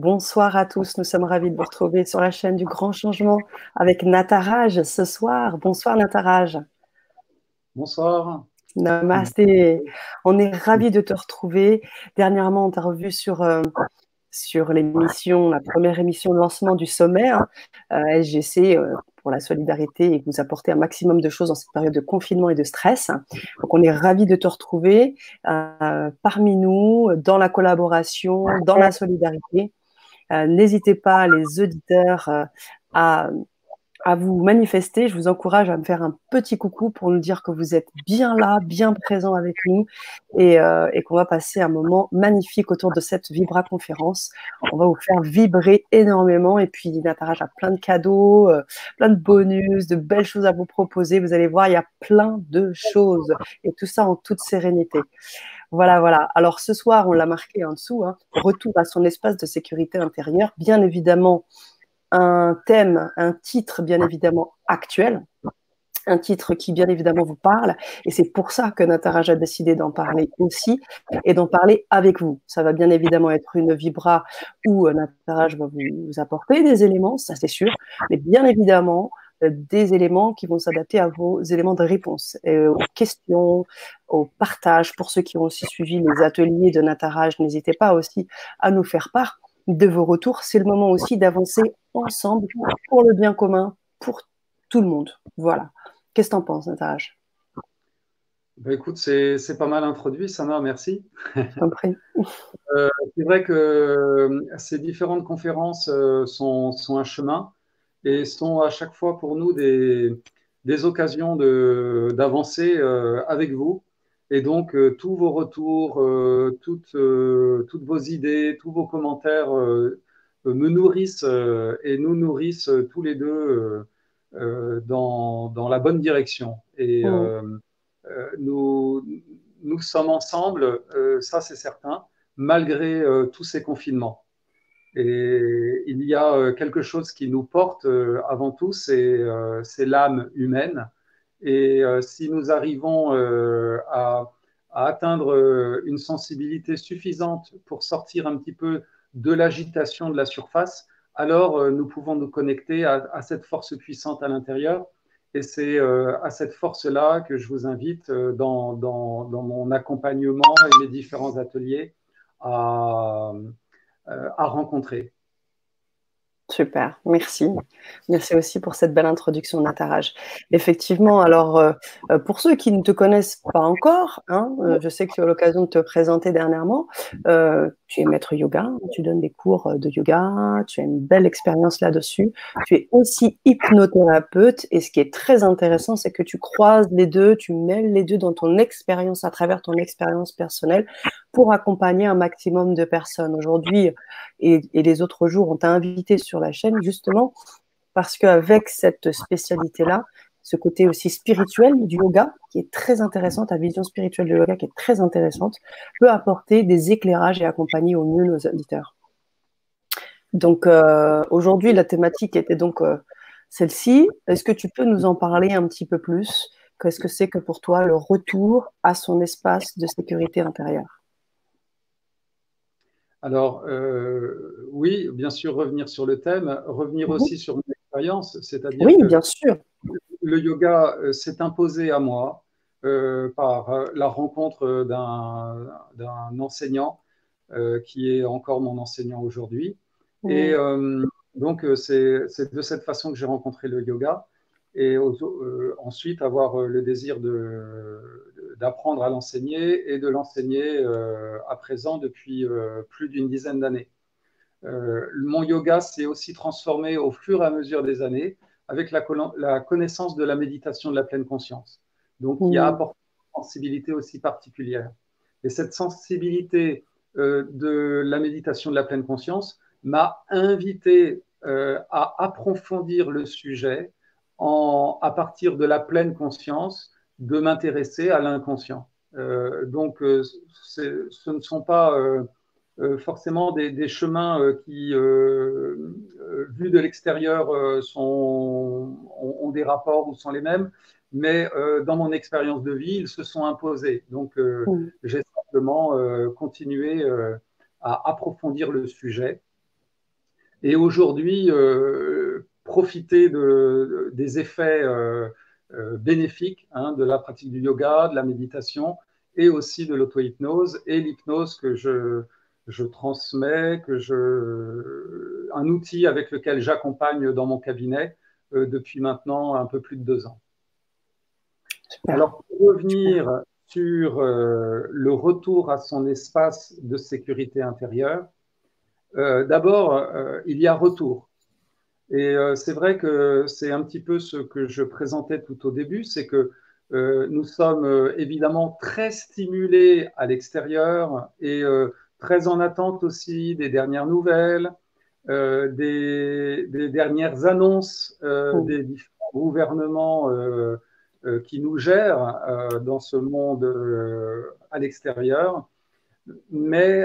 Bonsoir à tous, nous sommes ravis de vous retrouver sur la chaîne du Grand Changement avec Nataraj ce soir. Bonsoir Nataraj. Bonsoir. Namasté. On est ravis de te retrouver. Dernièrement, on t'a revu sur, euh, sur l'émission, la première émission de lancement du sommet hein, euh, SGC euh, pour la solidarité et vous apporter un maximum de choses dans cette période de confinement et de stress. Donc, on est ravis de te retrouver parmi nous, dans la collaboration, dans la solidarité. N'hésitez pas, les auditeurs, à à vous manifester. Je vous encourage à me faire un petit coucou pour nous dire que vous êtes bien là, bien présent avec nous et, euh, et qu'on va passer un moment magnifique autour de cette Vibra conférence. On va vous faire vibrer énormément et puis Nataraj a plein de cadeaux, euh, plein de bonus, de belles choses à vous proposer. Vous allez voir, il y a plein de choses et tout ça en toute sérénité. Voilà, voilà. Alors ce soir, on l'a marqué en dessous, hein, retour à son espace de sécurité intérieure. Bien évidemment, un thème, un titre bien évidemment actuel, un titre qui bien évidemment vous parle, et c'est pour ça que Nataraj a décidé d'en parler aussi et d'en parler avec vous. Ça va bien évidemment être une vibra où euh, Nataraj va vous, apporter des éléments, ça c'est sûr, mais bien évidemment euh, des éléments qui vont s'adapter à vos éléments de réponse, aux questions, au partage. Pour ceux qui ont aussi suivi les ateliers de Nataraj, n'hésitez pas aussi à nous faire part de vos retours. C'est le moment aussi d'avancer ensemble pour le bien commun, pour tout le monde. Voilà. Qu'est-ce que tu en penses, Natage bah, écoute, c'est pas mal introduit, Sana, merci. euh, c'est vrai que euh, ces différentes conférences euh, sont, sont, un chemin et sont à chaque fois pour nous des, des occasions d'avancer avec vous et donc, euh, tous vos retours, euh, toutes, euh, toutes, vos idées, tous vos commentaires me nourrissent et nous nourrissent tous les deux dans, dans, la bonne direction. Et mmh. nous, nous sommes ensemble, ça c'est certain, malgré tous ces confinements. Et il y a quelque chose qui nous porte avant tout, c'est l'âme humaine. Et euh, si nous arrivons euh, à, atteindre euh, une sensibilité suffisante pour sortir un petit peu de l'agitation de la surface, alors nous pouvons nous connecter à, cette force puissante à l'intérieur. Et c'est à cette force-là que je vous invite dans, mon accompagnement et mes différents ateliers à rencontrer. Super, merci. Merci aussi pour cette belle introduction, Nataraj. Effectivement, alors euh, euh, pour ceux qui ne te connaissent pas encore, hein, euh, je sais que tu as l'occasion de te présenter dernièrement. tu es maître yoga, tu donnes des cours de yoga, tu as une belle expérience là-dessus. Tu es aussi hypnothérapeute et ce qui est très intéressant, c'est que tu croises les deux, tu mêles les deux dans ton expérience, à travers ton expérience personnelle, pour accompagner un maximum de personnes. Aujourd'hui et, et les autres jours, on t'a invité sur la chaîne, justement parce qu'avec cette spécialité-là, ce côté aussi spirituel du yoga, qui est très intéressant, ta vision spirituelle du yoga qui est très intéressante, peut apporter des éclairages et accompagner au mieux nos auditeurs. Donc euh, aujourd'hui, la thématique était donc euh, celle-ci. Est-ce que tu peux nous en parler un petit peu plus? Qu'est-ce que c'est que pour toi le retour à son espace de sécurité intérieure? Alors, euh, oui, bien sûr, revenir sur le thème, revenir mhm. aussi sur mon expérience, c'est-à-dire oui, bien sûr. le yoga euh, s'est imposé à moi euh, par la rencontre d'un enseignant qui est encore mon enseignant aujourd'hui. Et donc, c'est de cette façon que j'ai rencontré le yoga et ensuite avoir le désir de, d'apprendre à l'enseigner et de l'enseigner euh, à présent depuis euh, plus d'une dizaine d'années. Euh, mon yoga s'est aussi transformé au fur et à mesure des années avec la, la connaissance de la méditation de la pleine conscience. Donc, il y a mmh. apporté une sensibilité aussi particulière. Et cette sensibilité de la méditation de la pleine conscience m'a invité à approfondir le sujet en, à partir de la pleine conscience de m'intéresser à l'inconscient. Euh, donc, euh, ce ne sont pas euh, forcément des, chemins qui, vus de l'extérieur, ont, ont, des rapports ou sont les mêmes, mais dans mon expérience de vie, ils se sont imposés. Donc, j'ai simplement continué à approfondir le sujet et aujourd'hui profiter des effets bénéfiques hein, de la pratique du yoga, de la méditation et aussi de l'auto-hypnose et l'hypnose que je, je transmets, que je, un outil avec lequel j'accompagne dans mon cabinet depuis maintenant un peu plus de deux ans. Alors, pour revenir sur euh, le retour à son espace de sécurité intérieure, euh, d'abord, euh, il y a retour. Et c'est vrai que c'est un petit peu ce que je présentais tout au début, c'est que nous sommes évidemment très stimulés à l'extérieur et très en attente aussi des dernières nouvelles, des, des, dernières annonces des différents gouvernements euh, qui nous gère euh, dans ce monde euh, à l'extérieur. Mais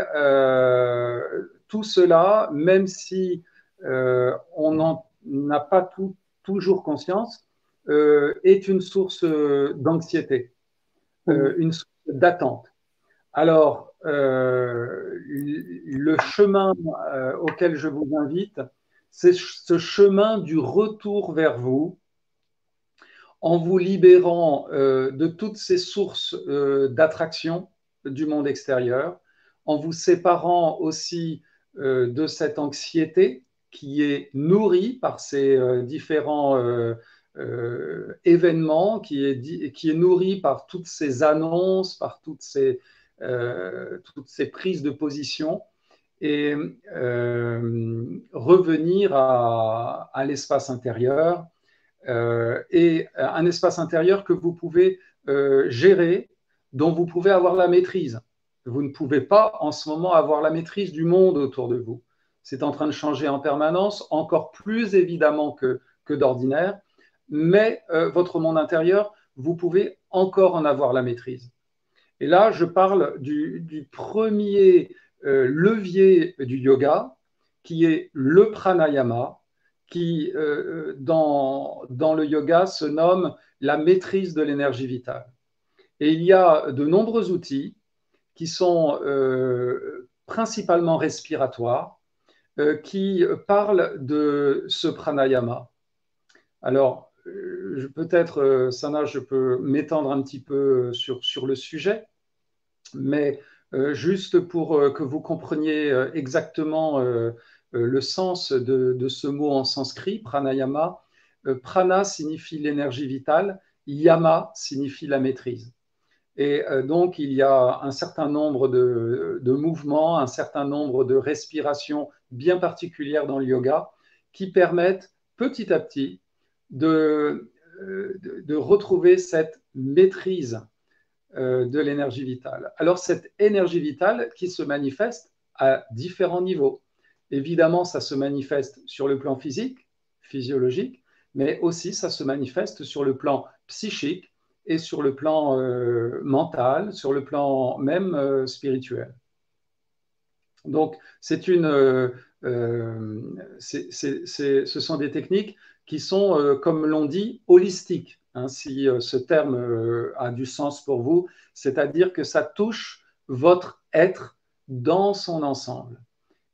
tout cela, même si on n'en a pas tout, toujours conscience, est une source d'anxiété, une source d'attente. Alors, le chemin auquel je vous invite, c'est ce chemin du retour vers vous, en vous libérant euh, de toutes ces sources euh, d'attraction du monde extérieur, en vous séparant aussi euh, de cette anxiété qui est nourrie par ces différents événements, qui est, qui est nourrie par toutes ces annonces, par toutes ces, prises de position et revenir à, à l'espace intérieur, euh, et euh, un espace intérieur que vous pouvez euh, gérer, dont vous pouvez avoir la maîtrise. Vous ne pouvez pas en ce moment avoir la maîtrise du monde autour de vous. C'est en train de changer en permanence, encore plus évidemment que, d'ordinaire, mais votre monde intérieur, vous pouvez encore en avoir la maîtrise. Et là, je parle du, premier levier du yoga, qui est le pranayama, qui, euh, euh, dans, le yoga, se nomme la maîtrise de l'énergie vitale. Et il y a de nombreux outils qui sont euh, principalement respiratoires, qui parlent de ce pranayama. Alors, peut-être, Sana, je peux m'étendre un petit peu sur, sur le sujet, mais juste pour que vous compreniez exactement euh, le sens de, ce mot en sanskrit, pranayama. Euh, prana signifie l'énergie vitale, yama signifie la maîtrise. Et euh, donc, il y a un certain nombre de, mouvements, un certain nombre de respirations bien particulières dans le yoga qui permettent petit à petit de, de retrouver cette maîtrise de l'énergie vitale. Alors, cette énergie vitale qui se manifeste à différents niveaux. Évidemment, ça se manifeste sur le plan physique, physiologique, mais aussi ça se manifeste sur le plan psychique et sur le plan euh, mental, sur le plan même euh, spirituel. Donc, c'est une, euh, ce sont des techniques qui sont, comme l'on dit, holistiques, hein, si ce terme a du sens pour vous, c'est-à-dire que ça touche votre être dans son ensemble.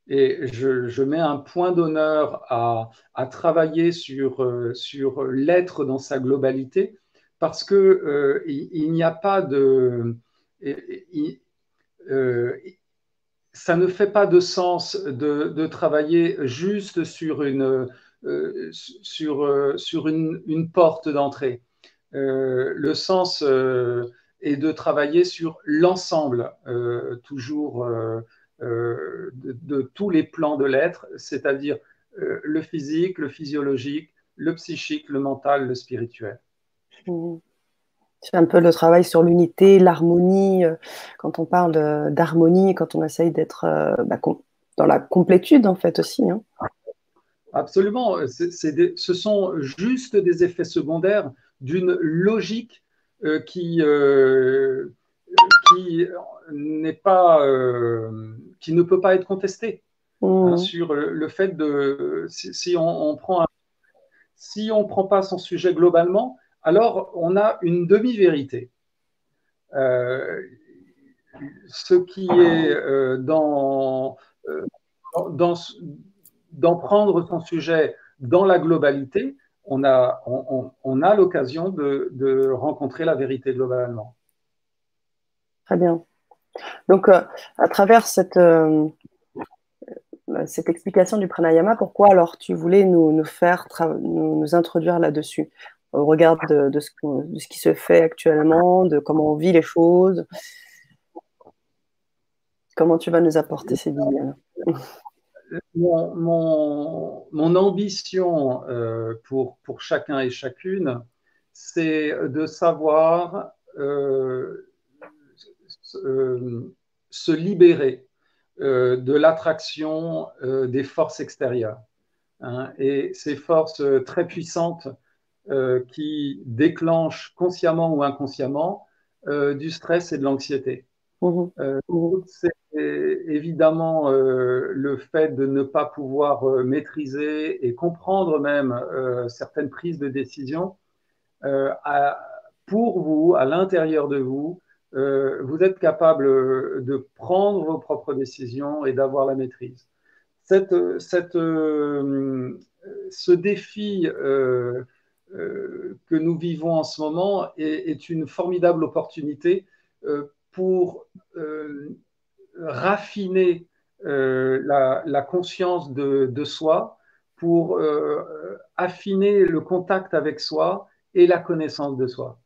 Et je, mets un point d'honneur à, travailler sur, euh, sur l'être dans sa globalité, parce que euh, il, n'y a pas de... Euh, ça ne fait pas de sens de, travailler juste sur une, sur, sur une, porte d'entrée. le sens est de travailler sur l'ensemble, toujours euh, de, tous les plans de l'être, c'est-à-dire euh, le physique, le physiologique, le psychique, le mental, le spirituel. Mmh. C'est un peu le travail sur l'unité, l'harmonie. Euh, quand on parle d'harmonie, quand on essaye d'être bah, dans la complétude, en fait, aussi. Hein. Absolument. ce sont juste des effets secondaires d'une logique qui, qui n'est pas, euh, qui ne peut pas être contesté hein, mmh. sur le, fait de si, on, prend si on prend pas son sujet globalement, alors on a une demi-vérité. Euh, ce qui est euh, dans, dans, d'en prendre son sujet dans la globalité, on a, on, a l'occasion de, rencontrer la vérité globalement. Très bien. Donc, euh, à travers cette, euh, explication du pranayama, pourquoi alors tu voulais nous faire nous, introduire là-dessus? Au regard de, ce, qui se fait actuellement, de comment on vit les choses Comment tu vas nous apporter ces idées mon, mon, ambition euh, pour, pour chacun et chacune, c'est de savoir euh, euh, se libérer de l'attraction des forces extérieures. Hein, et ces forces très puissantes qui déclenchent consciemment ou inconsciemment du stress et de l'anxiété. Mmh mmh évidemment euh, le fait de ne pas pouvoir euh, maîtriser et comprendre même euh, certaines prises de décision, pour vous, à l'intérieur de vous, vous êtes capable de prendre vos propres décisions et d'avoir la maîtrise. Cette, cette, ce défi que nous vivons en ce moment est, est une formidable opportunité pour raffiner euh, la, conscience de, soi, pour euh, affiner le contact avec soi et la connaissance de soi.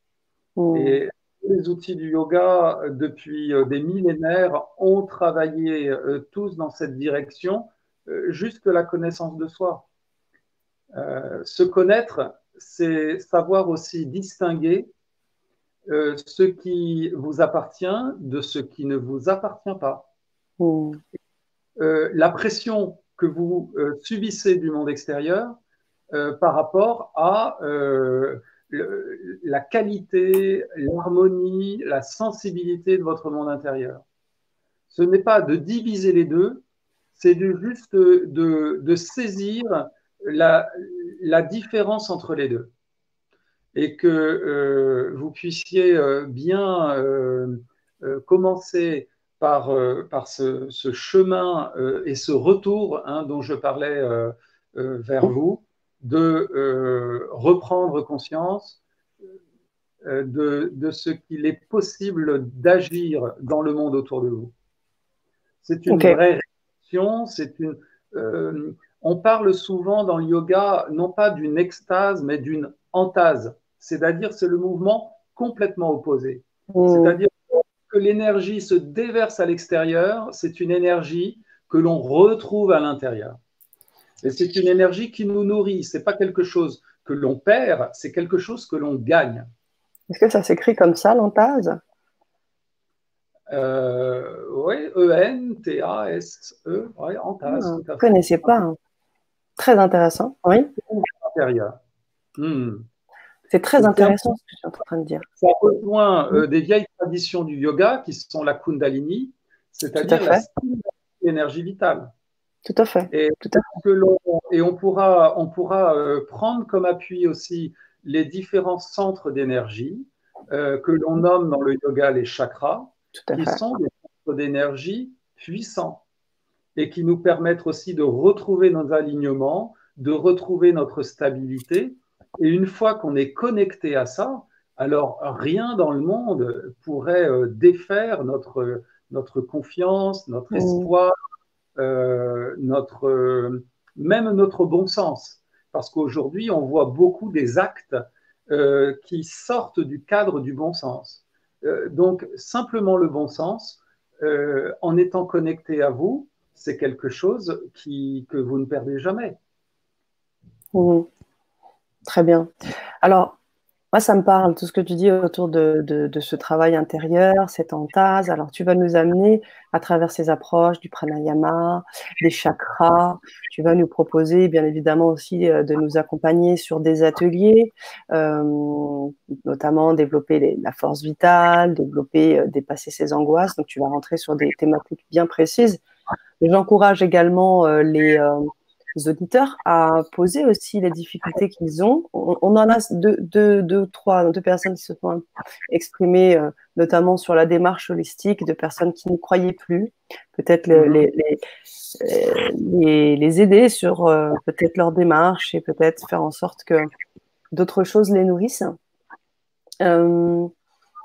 Mmh. Et les outils du yoga, depuis euh, des millénaires, ont travaillé tous dans cette direction, juste la connaissance de soi. se connaître, c'est savoir aussi distinguer euh, ce qui vous appartient de ce qui ne vous appartient pas. Hmm. Euh, la pression que vous euh, subissez du monde extérieur par rapport à la qualité, l'harmonie, la sensibilité de votre monde intérieur. Ce n'est pas de diviser les deux, c'est juste de, saisir la différence entre les deux et que euh, vous puissiez euh, bien euh, commencer par, par ce, chemin et ce retour hein, dont je parlais vers vous, de reprendre conscience de, de ce qu'il est possible d'agir dans le monde autour de vous. C'est une vraie réaction, c'est une. On parle souvent dans le yoga non pas d'une extase, mais d'une entase c'est-à-dire c'est le mouvement complètement opposé. Mm. C'est-à-dire que l'énergie se déverse à l'extérieur, c'est une énergie que l'on retrouve à l'intérieur. Et c'est une énergie qui nous nourrit, c'est pas quelque chose que l'on perd, c'est quelque chose que l'on gagne. Est-ce que ça s'écrit comme ça, l'entase? Euh, Oui, E-N-T-A-S-E, oui, entase. Ah, je ne connaissais pas. Hein. Très intéressant, oui. Hmm. C'est très intéressant ce que tu es en train de dire. Ça rejoint euh, des vieilles traditions du yoga qui sont la Kundalini, c'est-à-dire l'énergie vitale. Tout à fait. Et, et on pourra, on pourra euh, prendre comme appui aussi les différents centres d'énergie euh, que l'on nomme dans le yoga les chakras, qui sont des centres d'énergie puissants et qui nous permettent aussi de retrouver nos alignements, de retrouver notre stabilité et une fois qu'on est connecté à ça, alors rien dans le monde pourrait euh, défaire notre, notre confiance, notre mmh. espoir, euh, notre, euh, même notre bon sens. Parce qu'aujourd'hui, on voit beaucoup des actes qui sortent du cadre du bon sens. donc, simplement le bon sens, en étant connecté à vous, c'est quelque chose qui, que vous ne perdez jamais. Mmh. Très bien. Alors, moi, ça me parle, tout ce que tu dis autour de, ce travail intérieur, cette entase. Alors, tu vas nous amener à travers ces approches du pranayama, des chakras. Tu vas nous proposer, bien évidemment, aussi euh, de nous accompagner sur des ateliers, euh, notamment développer la force vitale, développer, euh, dépasser ses angoisses. Donc, tu vas rentrer sur des thématiques bien précises. J'encourage également les auditeurs à poser aussi les difficultés qu'ils ont. On, en a deux, deux, trois, deux personnes qui se sont exprimées, euh, notamment sur la démarche holistique, de personnes qui ne croyaient plus. Peut-être les, les, les, les, aider sur peut-être leur démarche et peut-être faire en sorte que d'autres choses les nourrissent. Euh,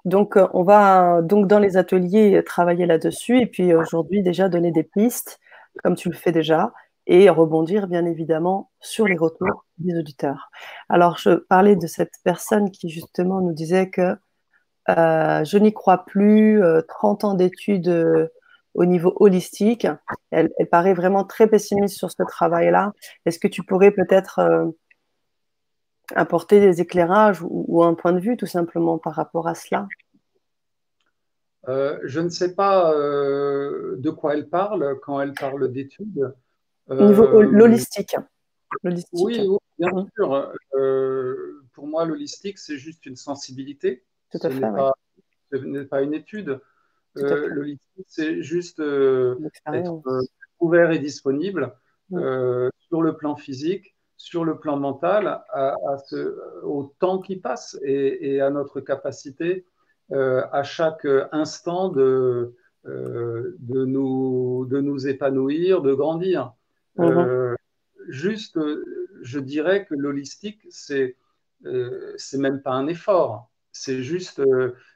donc, euh, on va donc dans les ateliers travailler là-dessus et puis aujourd'hui déjà donner des pistes, comme tu le fais déjà, et rebondir bien évidemment sur les retours des auditeurs. Alors, je parlais de cette personne qui justement nous disait que euh, je n'y crois plus, 30 ans d'études au niveau holistique. Elle, elle, paraît vraiment très pessimiste sur ce travail-là. Est-ce que tu pourrais peut-être apporter des éclairages ou, un point de vue tout simplement par rapport à cela? Euh, Je ne sais pas euh, de quoi elle parle quand elle parle d'études. Au niveau euh, l'holistique. Oui, bien mmh. sûr. pour moi, l'holistique, c'est juste une sensibilité. Tout à ce fait. Pas, Ce n'est pas une étude. l'holistique, c'est juste être ouvert et disponible mmh. sur le plan physique sur le plan mental à, ce, au temps qui passe et, à notre capacité euh, à chaque instant de, euh, de, nous, de nous épanouir, de grandir. Mhm. Euh, juste, je dirais que l'holistique, c'est c'est même pas un effort, c'est juste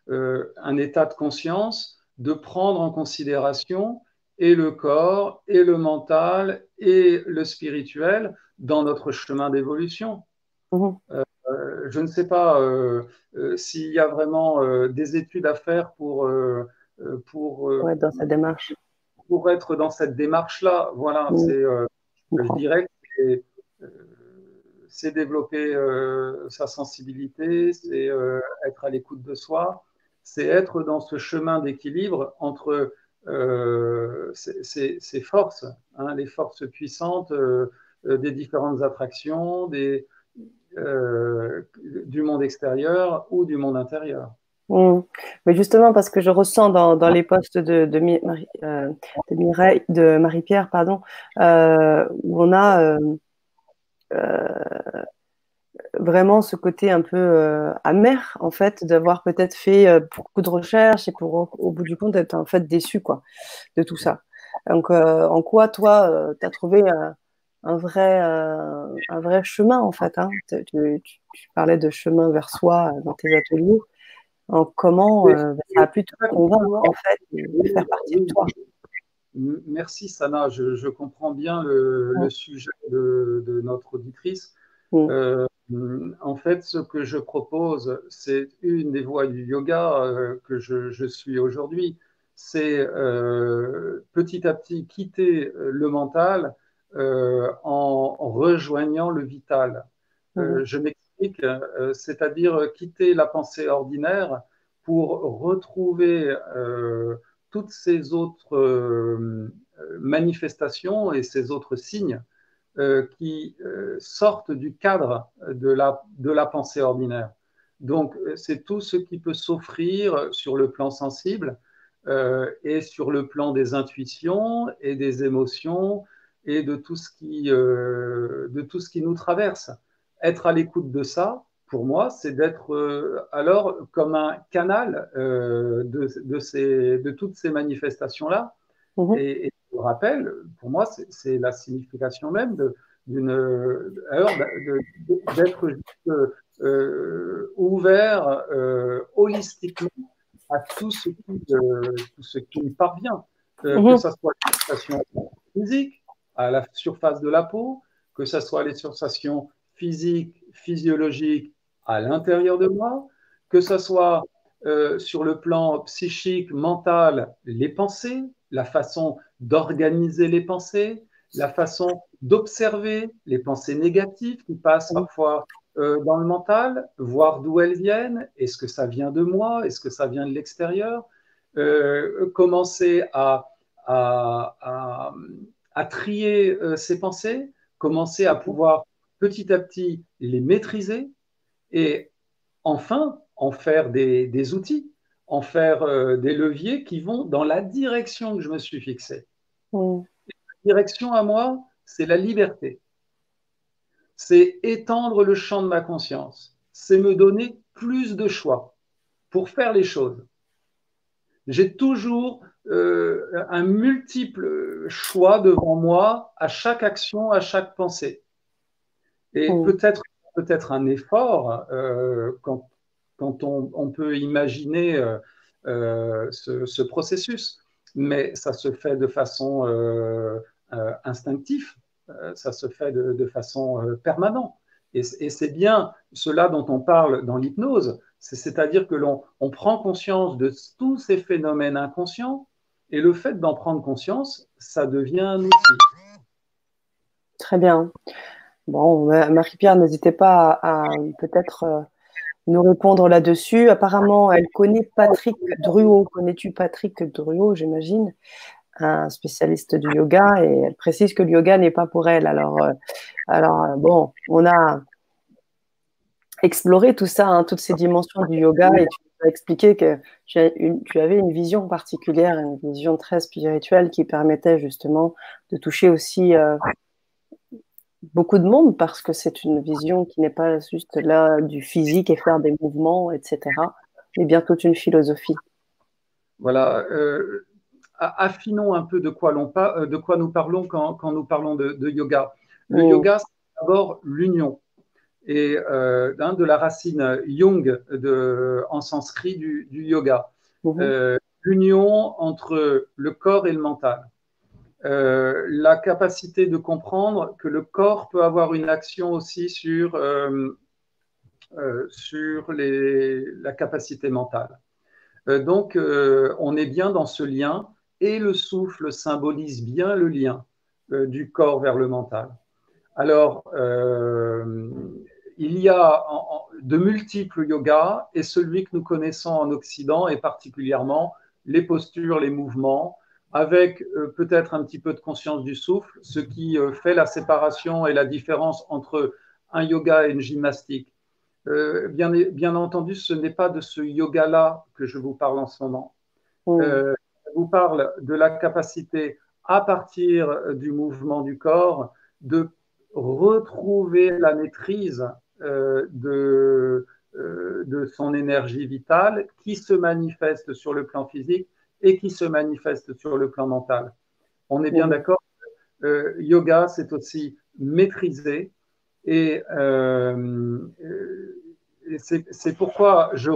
un état de conscience de prendre en considération et le corps, et le mental, et le spirituel dans notre chemin d'évolution. Mhm. Euh, je ne sais pas euh, euh, s'il y a vraiment des études à faire pour, pour, dans cette démarche. pour être dans cette démarche-là. Voilà, mhm. c'est, je dirais que c'est développer sa sensibilité, c'est être à l'écoute de soi, c'est être dans ce chemin d'équilibre entre ces, forces, hein, les forces puissantes euh, des différentes attractions, euh, du monde extérieur ou du monde intérieur. Mmh. Mais justement, parce que je ressens dans, les postes de, Marie, euh, de, Marie-Pierre, pardon, où on a vraiment ce côté un peu amer, en fait, d'avoir peut-être fait beaucoup de recherches et pour, au, bout du compte, d'être en fait déçu quoi, de tout ça. Donc, en quoi, toi, tu as trouvé un vrai, euh, un vrai chemin en fait. Hein? Tu, parlais de chemin vers soi dans tes ateliers. En comment euh, ça a pu te convaincre en fait de faire partie de toi? Merci Sana, je, comprends bien le, sujet de, notre auditrice. Euh, en fait, ce que je propose, c'est une des voies du yoga que je, je suis aujourd'hui. C'est petit à petit quitter le mental euh, en, rejoignant le vital. Euh, mhm. je m'explique, euh, c'est-à-dire quitter la pensée ordinaire pour retrouver toutes ces autres manifestations et ces autres signes qui sortent du cadre de la, de la pensée ordinaire. Donc, c'est tout ce qui peut s'offrir sur le plan sensible et sur le plan des intuitions et des émotions et de tout ce qui, euh, de tout ce qui nous traverse. Être à l'écoute de ça, pour moi, c'est d'être euh, alors comme un canal euh, de, de, ces, de, toutes ces manifestations-là. Et, je rappelle, pour moi, c'est la signification même d'une d'être ouvert holistiquement à tout ce qui, tout ce qui me parvient, que mhm. ce soit la manifestation physique, à la surface de la peau, que ce soit les sensations physiques, physiologiques à l'intérieur de moi, que ce soit euh, sur le plan psychique, mental, les pensées, la façon d'organiser les pensées, la façon d'observer les pensées négatives qui passent parfois euh, dans le mental, voir d'où elles viennent, est-ce que ça vient de moi, est-ce que ça vient de l'extérieur, euh, commencer à, à, à trier euh, ses pensées, commencer à pouvoir petit à petit les maîtriser et enfin en faire des, outils, en faire euh, des leviers qui vont dans la direction que je me suis fixée. La direction à moi, c'est la liberté. c'est étendre le champ de ma conscience, c'est me donner plus de choix pour faire les choses. J'ai toujours euh, un multiple choix devant moi à chaque action, à chaque pensée. Et mmh. peut-être peut-être un effort euh, quand, quand on, peut imaginer euh, ce, processus, mais ça se fait de façon instinctive, ça se fait de, façon permanente. Et, c'est bien cela dont on parle dans l'hypnose, c'est-à-dire que l'on on prend conscience de tous ces phénomènes inconscients et le fait d'en prendre conscience, ça devient un outil. Très bien. Bon, Marie-Pierre, n'hésitez pas à, peut-être euh, nous répondre là-dessus. Apparemment, elle connaît Patrick Druot. Connais-tu Patrick Druot, j'imagine un spécialiste du yoga et elle précise que le yoga n'est pas pour elle. Alors, euh, alors euh, bon, on a exploré tout ça, hein, toutes ces dimensions du yoga et tu as expliqué que tu, avais une vision particulière, une vision très spirituelle qui permettait justement de toucher aussi euh, beaucoup de monde parce que c'est une vision qui n'est pas juste là du physique et faire des mouvements, etc., mais bien toute une philosophie. Voilà. Euh, affinons un peu de quoi, euh, de quoi nous parlons quand, nous parlons de, yoga. Le mm. yoga, c'est d'abord l'union et euh, de la racine Yung de, en sanskrit du, yoga. Mhm. Euh, l'union entre le corps et le mental. Euh, la capacité de comprendre que le corps peut avoir une action aussi sur, sur les, la capacité mentale. donc, on est bien dans ce lien et le souffle symbolise bien le lien du corps vers le mental. Alors, il y a de multiples yogas et celui que nous connaissons en Occident est particulièrement les postures, les mouvements, avec euh, peut-être un petit peu de conscience du souffle, ce qui euh, fait la séparation et la différence entre un yoga et une gymnastique. Euh, bien, bien, entendu, ce n'est pas de ce yoga-là que je vous parle en ce moment. Oh. je vous parle de la capacité, à partir du mouvement du corps, de retrouver la maîtrise euh, de, de son énergie vitale qui se manifeste sur le plan physique et qui se manifeste sur le plan mental. On est bien d'accord euh, Yoga, c'est aussi maîtriser et, c'est pourquoi je,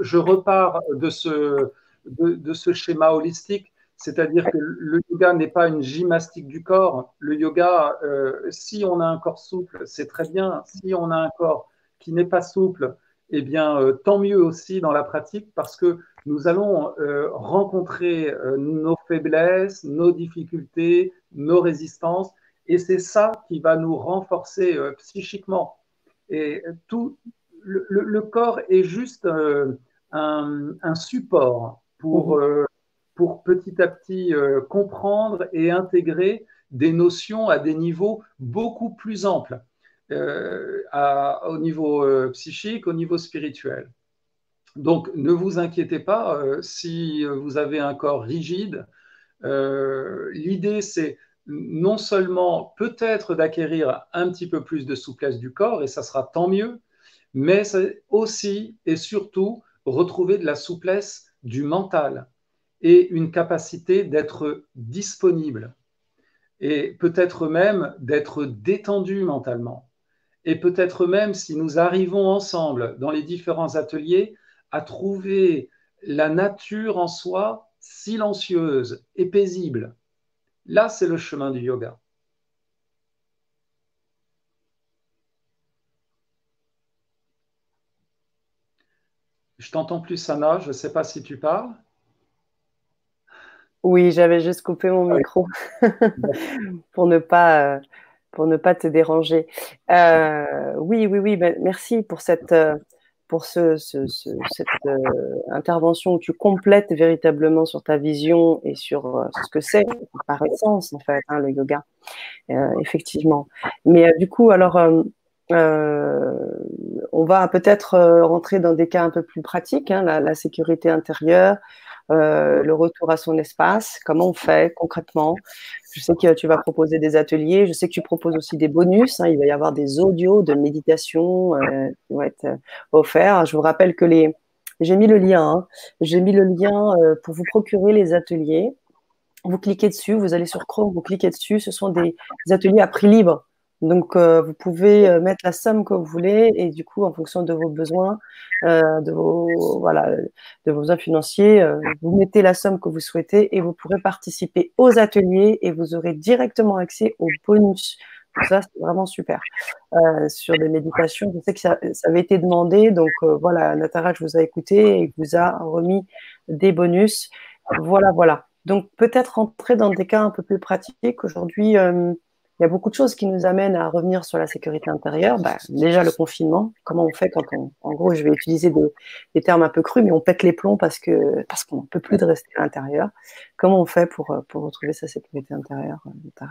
je, repars de ce, de, de ce schéma holistique c'est-à-dire que le yoga n'est pas une gymnastique du corps. Le yoga, euh, si on a un corps souple, c'est très bien. Si on a un corps qui n'est pas souple, eh bien, euh, tant mieux aussi dans la pratique parce que nous allons euh, rencontrer nos faiblesses, nos difficultés, nos résistances. Et c'est ça qui va nous renforcer psychiquement. Et tout, le, corps est juste un, support pour, mmh pour petit à petit euh, comprendre et intégrer des notions à des niveaux beaucoup plus amples, euh, au niveau euh, psychique, au niveau spirituel. Donc ne vous inquiétez pas si vous avez un corps rigide. L'idée, c'est non seulement peut-être d'acquérir un petit peu plus de souplesse du corps, et ça sera tant mieux, mais aussi et surtout retrouver de la souplesse du mental et une capacité d'être disponible et peut-être même d'être détendu mentalement. Et peut-être même si nous arrivons ensemble dans les différents ateliers à trouver la nature en soi silencieuse et paisible. Là, c'est le chemin du yoga. Je t'entends plus, Sana, je ne sais pas si tu parles. Oui, j'avais juste coupé mon micro pour ne pas pour ne pas te déranger. Euh, oui, oui, oui. Ben, merci pour cette euh, pour ce, cette intervention où tu complètes véritablement sur ta vision et sur ce que c'est par essence en fait hein, le yoga, effectivement. Mais du coup, alors on va peut-être rentrer dans des cas un peu plus pratiques, hein, la, sécurité intérieure, le retour à son espace, comment on fait concrètement. Je sais que tu vas proposer des ateliers, je sais que tu proposes aussi des bonus, hein. il va y avoir des audios de méditation qui vont être offerts. Je vous rappelle que les... J'ai mis le lien, hein. j'ai mis le lien pour vous procurer les ateliers. Vous cliquez dessus, vous allez sur Chrome, vous cliquez dessus, ce sont des ateliers à prix libre. Donc, euh, vous pouvez euh, mettre la somme que vous voulez et du coup, en fonction de vos besoins, euh, de vos voilà, de vos besoins financiers, vous mettez la somme que vous souhaitez et vous pourrez participer aux ateliers et vous aurez directement accès aux bonus. ça, c'est vraiment super. sur des méditations, je sais que ça, avait été demandé, donc voilà, Natara, je vous ai écouté et vous a remis des bonus. Voilà, voilà. Donc peut-être entrer dans des cas un peu plus pratiques. Aujourd'hui, il y a beaucoup de choses qui nous amènent à revenir sur la sécurité intérieure. Bah, déjà le confinement, comment on fait quand on, en gros, je vais utiliser des, termes un peu crus, mais on pète les plombs parce que parce qu'on ne peut plus de rester à l'intérieur. Comment on fait pour, pour retrouver sa sécurité intérieure, euh,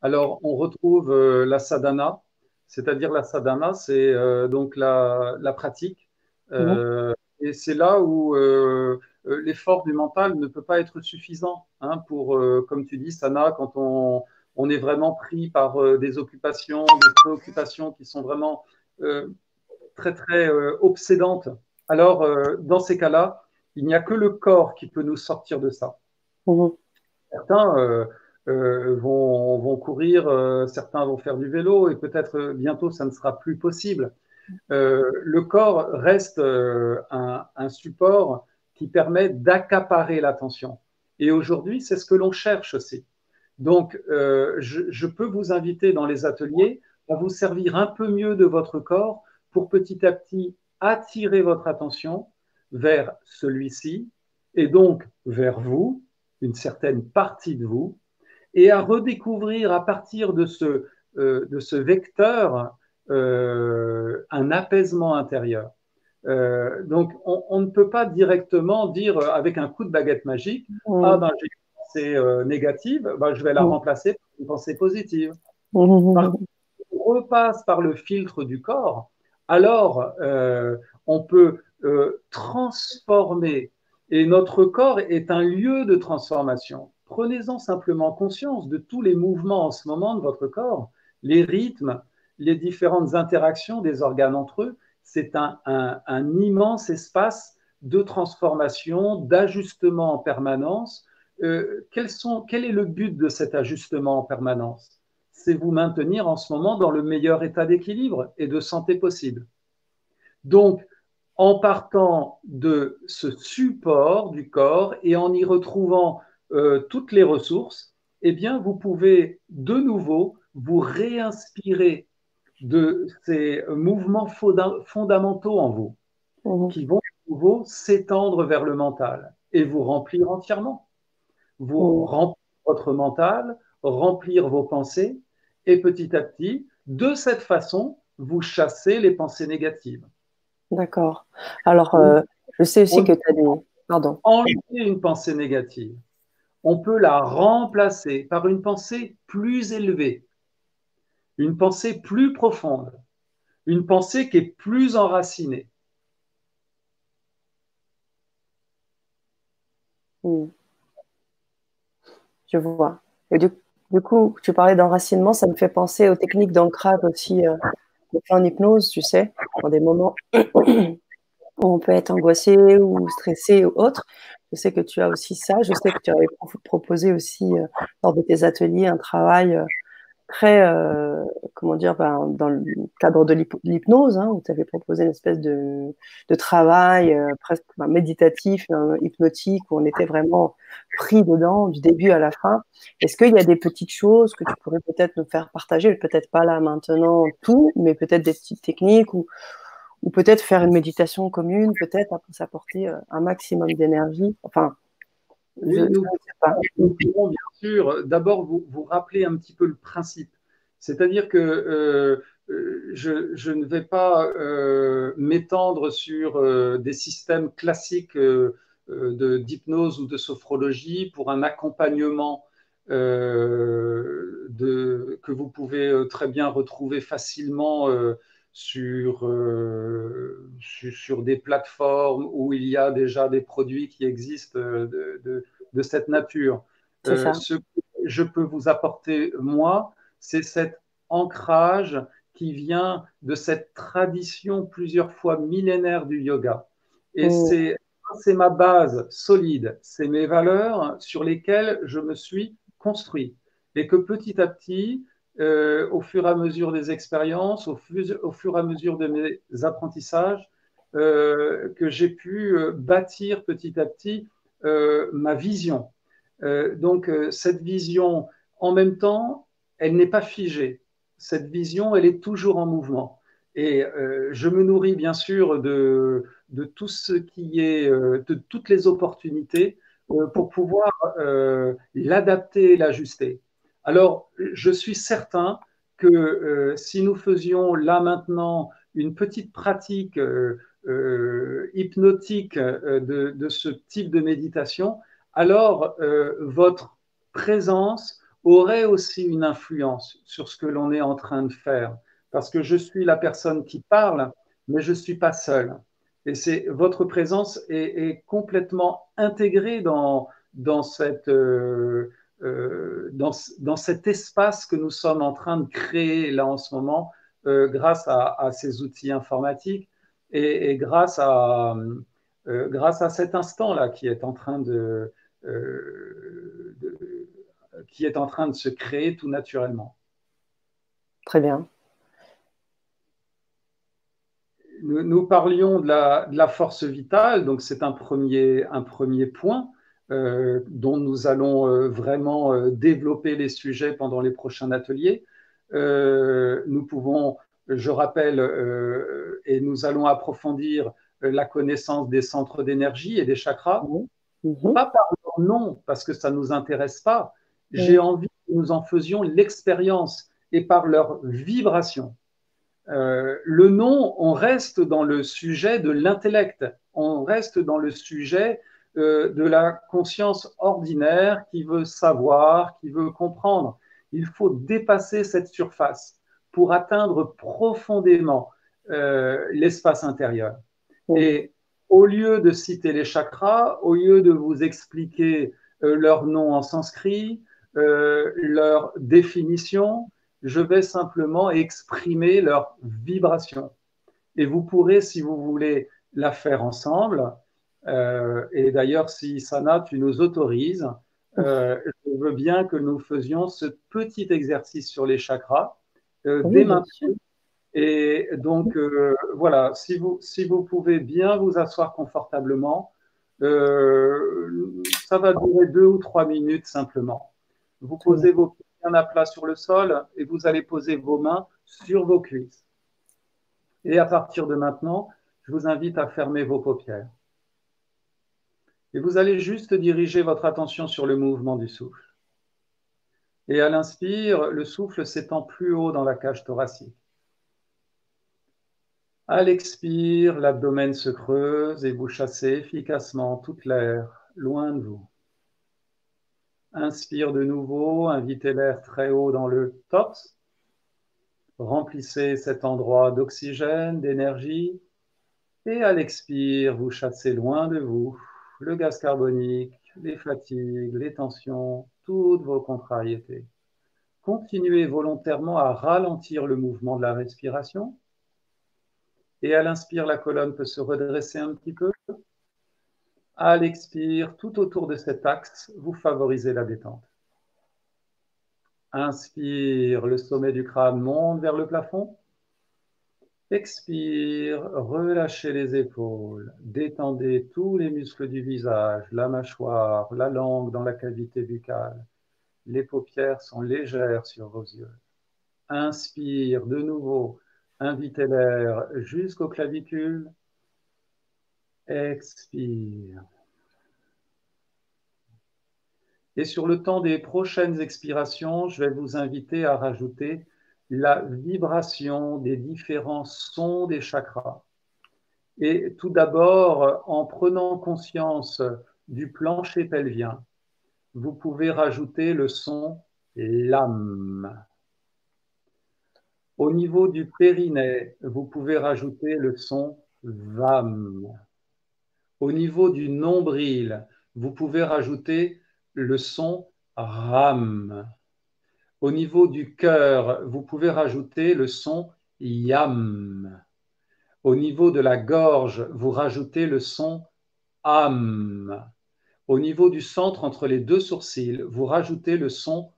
Alors, on retrouve euh, la sadhana, c'est-à-dire la sadhana, c'est euh, donc la, la pratique, mhm. et c'est là où l'effort du mental ne peut pas être suffisant hein, pour, comme tu dis, Sana, quand on on est vraiment pris par euh, des occupations, des préoccupations qui sont vraiment euh, très, très euh, obsédantes. Alors, dans ces cas-là, il n'y a que le corps qui peut nous sortir de ça. Mmh. Certains vont, courir, certains vont faire du vélo et peut-être bientôt ça ne sera plus possible. le corps reste un, un, support qui permet d'accaparer l'attention. Et aujourd'hui, c'est ce que l'on cherche aussi. Donc, euh, je, peux vous inviter dans les ateliers à vous servir un peu mieux de votre corps pour petit à petit attirer votre attention vers celui-ci et donc vers vous, une certaine partie de vous, et à redécouvrir à partir de ce, euh, de ce vecteur euh, un apaisement intérieur. donc, on, ne peut pas directement dire avec un coup de baguette magique, mmh. ah ben j'ai euh, négative, bah, je vais la mm. remplacer par une pensée positive. on repasse par le filtre du corps, alors euh, on peut euh, transformer. Et notre corps est un lieu de transformation. Prenez-en simplement conscience de tous les mouvements en ce moment de votre corps, les rythmes, les différentes interactions des organes entre eux. C'est un, un immense espace de transformation, d'ajustement en permanence, euh, quel est le but de cet ajustement en permanence? C'est vous maintenir en ce moment dans le meilleur état d'équilibre et de santé possible. Donc, en partant de ce support du corps et en y retrouvant euh, toutes les ressources, eh bien, vous pouvez de nouveau vous réinspirer de ces mouvements fondamentaux en vous, mmh. qui vont de nouveau s'étendre vers le mental et vous remplir entièrement vous remplir votre mental, remplir vos pensées, et petit à petit, de cette façon, vous chassez les pensées négatives. D'accord. Alors, euh, je sais aussi que tu as des... Pardon. Enlever une pensée négative, on peut la remplacer par une pensée plus élevée, une pensée plus profonde, une pensée qui est plus enracinée. Hmm. Je vois. Et du, coup, tu parlais d'enracinement, ça me fait penser aux techniques d'ancrage aussi euh, en hypnose, tu sais, dans des moments où on peut être angoissé ou stressé ou autre. Je sais que tu as aussi ça. Je sais que tu avais proposé aussi euh, lors de tes ateliers un travail euh, très, euh, comment dire, ben, dans le cadre de l'hypnose, hein, où tu avais proposé une espèce de, de travail euh, presque ben, méditatif, euh, hypnotique, où on était vraiment pris dedans du début à la fin. Est-ce qu'il y a des petites choses que tu pourrais peut-être nous faire partager, peut-être pas là maintenant tout, mais peut-être des petites techniques ou, ou peut-être faire une méditation commune, peut-être pour s'apporter un maximum d'énergie. Enfin, oui, nous, pouvons bien sûr d'abord vous, vous, rappeler un petit peu le principe. C'est-à-dire que euh, euh, je, ne vais pas euh, m'étendre sur des systèmes classiques d'hypnose ou de sophrologie pour un accompagnement de, que vous pouvez très bien retrouver facilement sur, sur, des plateformes où il y a déjà des produits qui existent de, de, cette nature. ce que je peux vous apporter, moi, c'est cet ancrage qui vient de cette tradition plusieurs fois millénaire du yoga. Et oh. c'est c'est ma base solide, c'est mes valeurs sur lesquelles je me suis construit. Et que petit à petit, euh, au fur et à mesure des expériences, au, fur et à mesure de mes apprentissages, euh, que j'ai pu euh, bâtir petit à petit ma vision. donc cette vision, en même temps, elle n'est pas figée. Cette vision, elle est toujours en mouvement. Et je me nourris bien sûr de, tout ce qui est, de toutes les opportunités pour pouvoir l'adapter et l'ajuster. Alors, je suis certain que si nous faisions là maintenant une petite pratique hypnotique de, ce type de méditation, alors votre présence aurait aussi une influence sur ce que l'on est en train de faire. Parce que je suis la personne qui parle, mais je ne suis pas seul. Et c'est votre présence est, complètement intégrée dans, dans, cette, euh, euh, dans, dans, cet espace que nous sommes en train de créer là en ce moment euh, grâce à, à, ces outils informatiques et, et grâce, à, grâce à cet instant-là qui est en train de, de, qui est en train de se créer tout naturellement. Très bien nous, parlions de la, force vitale, donc c'est un premier, un premier point euh, dont nous allons euh, vraiment euh, développer les sujets pendant les prochains ateliers. nous pouvons, je rappelle, et nous allons approfondir la connaissance des centres d'énergie et des chakras, mhm. pas par leur nom, parce que ça ne nous intéresse pas. J'ai envie que nous en faisions l'expérience et par leur vibration. Euh, le nom, on reste dans le sujet de l'intellect, on reste dans le sujet euh, de la conscience ordinaire qui veut savoir, qui veut comprendre. Il faut dépasser cette surface pour atteindre profondément euh, l'espace intérieur. Et au lieu de citer les chakras, au lieu de vous expliquer leur nom en sanskrit, leur définition, je vais simplement exprimer leur vibration. Et vous pourrez, si vous voulez, la faire ensemble. Euh, et d'ailleurs, si Sana, tu nous autorises, euh, je veux bien que nous faisions ce petit exercice sur les chakras euh, dès maintenant. Et donc, voilà, si vous, si vous pouvez bien vous asseoir confortablement, ça va durer deux ou trois minutes simplement. Vous posez vos pieds bien à plat sur le sol et vous allez poser vos mains sur vos cuisses. Et à partir de maintenant, je vous invite à fermer vos paupières. Et vous allez juste diriger votre attention sur le mouvement du souffle. Et à l'inspire, le souffle s'étend plus haut dans la cage thoracique. À l'expire, l'abdomen se creuse et vous chassez efficacement toute l'air loin de vous. Inspire de nouveau, invitez l'air très haut dans le torse. Remplissez cet endroit d'oxygène, d'énergie. Et à l'expire, vous chassez loin de vous le gaz carbonique, les fatigues, les tensions, toutes vos contrariétés. Continuez volontairement à ralentir le mouvement de la respiration. Et à l'inspire, la colonne peut se redresser un petit peu. À l'expire, tout autour de cet axe, vous favorisez la détente. Inspire, le sommet du crâne monte vers le plafond. Expire, relâchez les épaules, détendez tous les muscles du visage, la mâchoire, la langue dans la cavité buccale. Les paupières sont légères sur vos yeux. Inspire de nouveau, invitez l'air jusqu'aux clavicules. Expire. Et sur le temps des prochaines expirations, je vais vous inviter à rajouter la vibration des différents sons des chakras. Et tout d'abord, en prenant conscience du plancher pelvien, vous pouvez rajouter le son l'âme. Au niveau du périnée, vous pouvez rajouter le son VAM. Au niveau du nombril, vous pouvez rajouter le son RAM. Au niveau du cœur, vous pouvez rajouter le son YAM. Au niveau de la gorge, vous rajoutez le son AM. Au niveau du centre entre les deux sourcils, vous rajoutez le son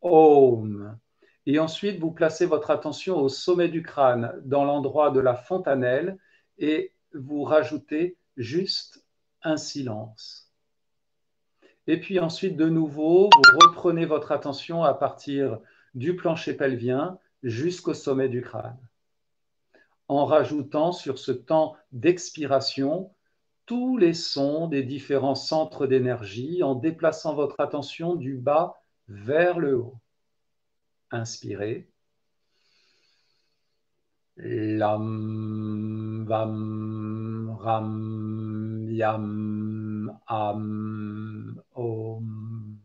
OM. Et ensuite, vous placez votre attention au sommet du crâne, dans l'endroit de la fontanelle, et vous rajoutez juste un silence. Et puis ensuite, de nouveau, vous reprenez votre attention à partir du plancher pelvien jusqu'au sommet du crâne, en rajoutant sur ce temps d'expiration tous les sons des différents centres d'énergie, en déplaçant votre attention du bas vers le haut. Inspirez. Lam, vam, ram, yam, am, om.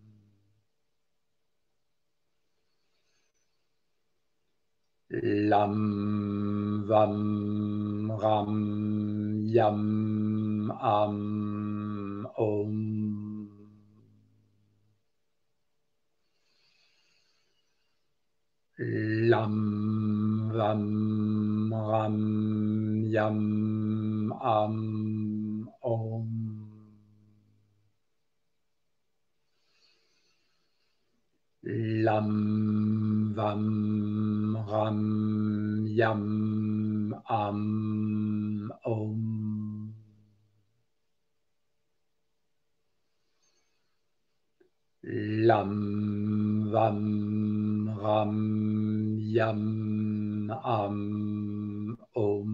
Lam, vam, ram, yam, am, om. Lam, vam, ram, yam, am, om. Lam, vam, ram, yam, am, om. Lam, vam, ram, yam, am, om.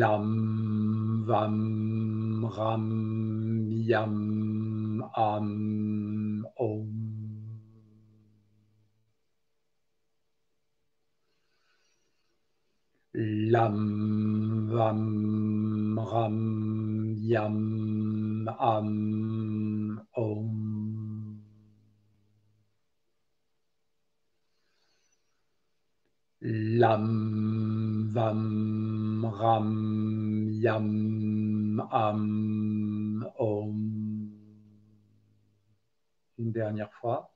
Lam, vam, ram, yam, am, om. Lam, vam, ram, yam, am, om. Lam, vam, ram, yam, Une dernière fois.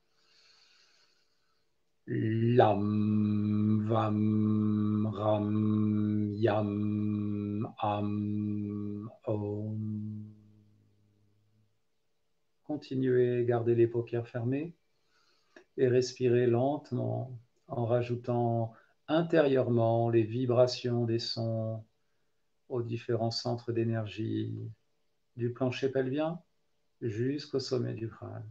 Lam, vam, ram, yam, am, om. Continuez, gardez les paupières fermées et respirez lentement en rajoutant intérieurement les vibrations des sons aux différents centres d'énergie du plancher pelvien jusqu'au sommet du crâne.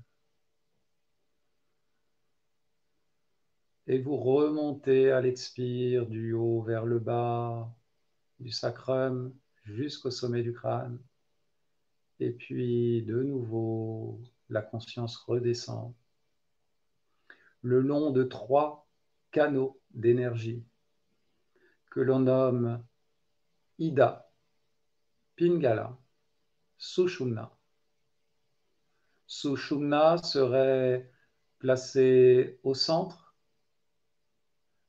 Et vous remontez à l'expire du haut vers le bas, du sacrum jusqu'au sommet du crâne. Et puis de nouveau, la conscience redescend le long de trois canaux d'énergie que l'on nomme Ida, Pingala, Sushumna. Sushumna serait placé au centre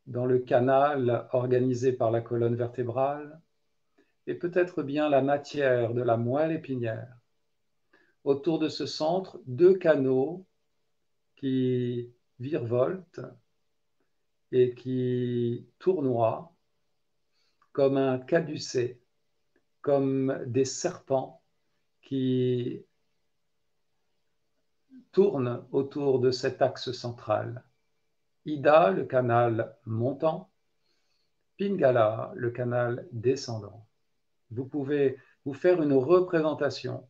dans le canal organisé par la colonne vertébrale et peut-être bien la matière de la moelle épinière. Autour de ce centre, deux canaux qui virevoltent et qui tournoient comme un caducé, comme des serpents qui tournent autour de cet axe central. Ida, le canal montant, Pingala, le canal descendant. Vous pouvez vous faire une représentation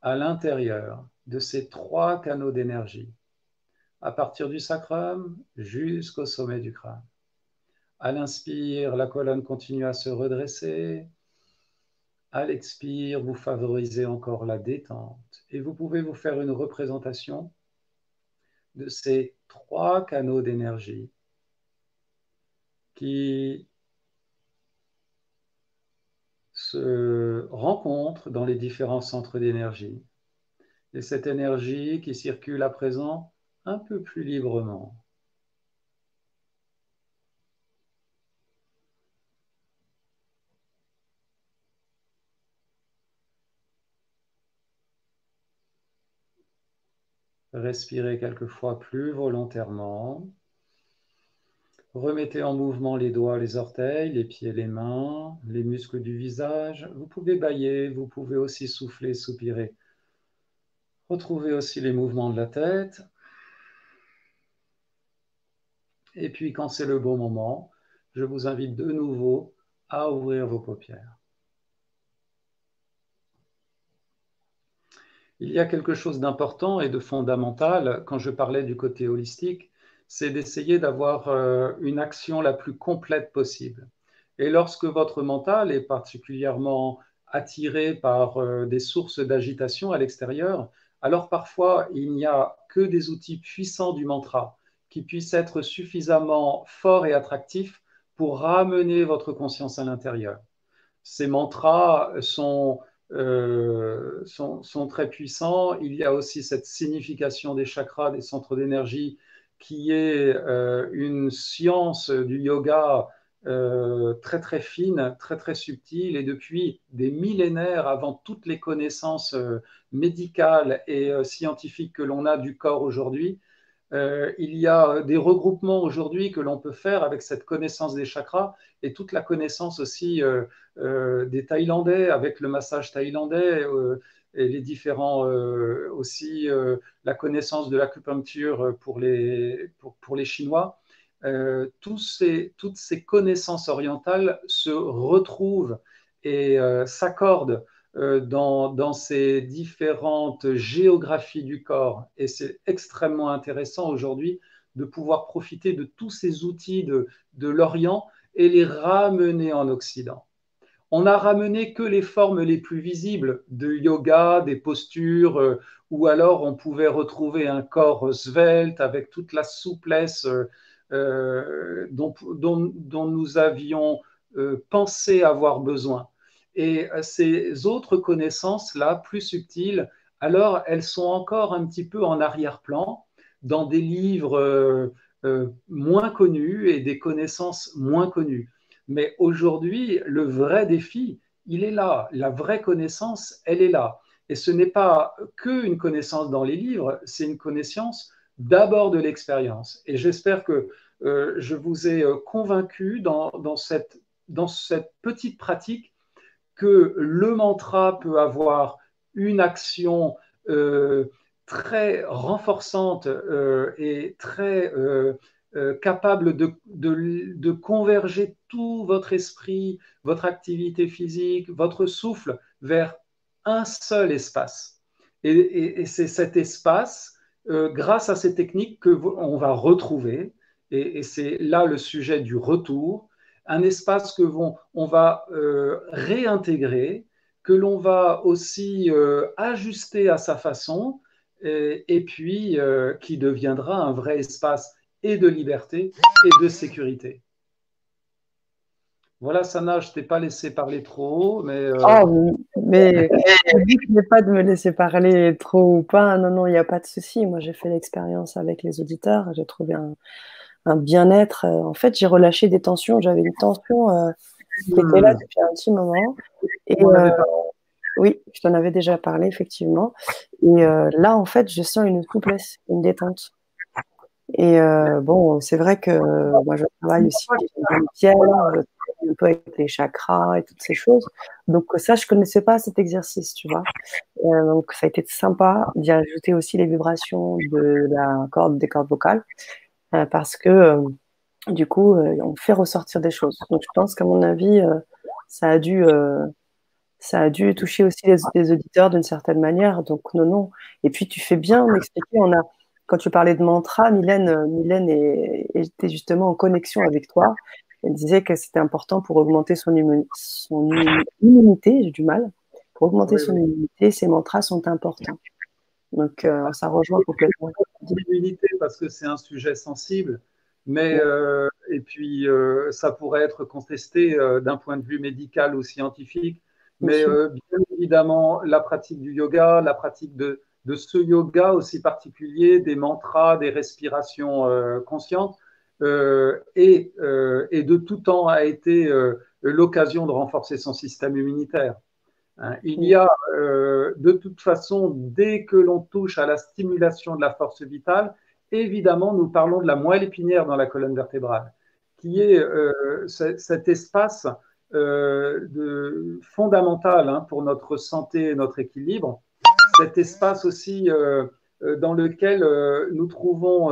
à l'intérieur de ces trois canaux d'énergie, à partir du sacrum jusqu'au sommet du crâne. À l'inspire, la colonne continue à se redresser. À l'expire, vous favorisez encore la détente. Et vous pouvez vous faire une représentation de ces trois canaux d'énergie qui se rencontrent dans les différents centres d'énergie. Et cette énergie qui circule à présent un peu plus librement. Respirez quelquefois plus volontairement. Remettez en mouvement les doigts, les orteils, les pieds, les mains, les muscles du visage. Vous pouvez bailler, vous pouvez aussi souffler, soupirer. Retrouvez aussi les mouvements de la tête. Et puis quand c'est le bon moment, je vous invite de nouveau à ouvrir vos paupières. Il y a quelque chose d'important et de fondamental quand je parlais du côté holistique, c'est d'essayer d'avoir euh, une action la plus complète possible. Et lorsque votre mental est particulièrement attiré par euh, des sources d'agitation à l'extérieur, alors parfois il n'y a que des outils puissants du mantra qui puissent être suffisamment forts et attractifs pour ramener votre conscience à l'intérieur. Ces mantras sont euh, sont, très puissants. Il y a aussi cette signification des chakras, des centres d'énergie, qui est euh, une science du yoga euh, très très fine, très très subtile, et depuis des millénaires avant toutes les connaissances médicales et scientifiques que l'on a du corps aujourd'hui, euh, il y a des regroupements aujourd'hui que l'on peut faire avec cette connaissance des chakras et toute la connaissance aussi euh, euh, des Thaïlandais avec le massage thaïlandais et les différents aussi la connaissance de l'acupuncture pour les, pour, les Chinois. ces, toutes ces connaissances orientales se retrouvent et s'accordent euh, dans, ces différentes géographies du corps. Et c'est extrêmement intéressant aujourd'hui de pouvoir profiter de tous ces outils de, l'Orient et les ramener en Occident. On n'a ramené que les formes les plus visibles de yoga, des postures, euh, ou alors on pouvait retrouver un corps svelte avec toute la souplesse euh, dont, nous avions pensé avoir besoin. Et euh, ces autres connaissances-là, plus subtiles, alors elles sont encore un petit peu en arrière-plan dans des livres euh, euh, moins connus et des connaissances moins connues. Mais aujourd'hui, le vrai défi, il est là. La vraie connaissance, elle est là. Et ce n'est pas qu'une connaissance dans les livres, c'est une connaissance d'abord de l'expérience. Et j'espère que je vous ai convaincu dans cette petite pratique que le mantra peut avoir une action euh, très renforçante euh, et très euh, capable de, converger tout votre esprit, votre activité physique, votre souffle vers un seul espace. Et, c'est cet espace, grâce à ces techniques, que on va retrouver. et c'est là le sujet du retour un espace que vont, on va euh, réintégrer, que l'on va aussi euh, ajuster à sa façon, et, puis euh, qui deviendra un vrai espace et de liberté et de sécurité. Voilà, Sana, je t'ai pas laissé parler trop mais. Ah, mais je ne pas de me laisser parler trop ou pas. Non, non, il n'y a pas de souci. Moi, j'ai fait l'expérience avec les auditeurs. J'ai trouvé un, un bien-être. Euh, en fait, j'ai relâché des tensions. J'avais une tension euh, qui était là hmm. depuis un petit moment. Et euh, oui, je t'en avais déjà parlé, effectivement. Et là, en fait, je sens une souplesse, une détente. Et bon, c'est vrai que moi, je travaille aussi avec un peu avec les chakras et toutes ces choses. Donc ça, je connaissais pas cet exercice, tu vois. donc ça a été sympa d'y ajouter aussi les vibrations de la corde, des cordes vocales. Euh, parce que euh, du coup, euh, on fait ressortir des choses. Donc je pense qu'à mon avis, ça a dû ça a dû toucher aussi les, auditeurs d'une certaine manière. Donc non, non. Et puis tu fais bien m'expliquer. On a, quand tu parlais de mantra, Mylène, Mylène était justement en connexion avec toi. Elle disait que c'était important pour augmenter son, son immunité. J'ai du mal. Pour augmenter son immunité, ces mantras sont importants. Donc, euh, ça rejoint complètement. L'immunité, parce que c'est un sujet sensible, mais euh, et puis euh, ça pourrait être contesté d'un point de vue médical ou scientifique. Mais bien évidemment, la pratique du yoga, la pratique de de ce yoga aussi particulier, des mantras, des respirations conscientes, et, et, de tout temps a été l'occasion de renforcer son système immunitaire. Hein, il y a de toute façon, dès que l'on touche à la stimulation de la force vitale, évidemment, nous parlons de la moelle épinière dans la colonne vertébrale, qui est euh, cet espace euh, fondamental hein, pour notre santé et notre équilibre, cet espace aussi euh, dans lequel nous trouvons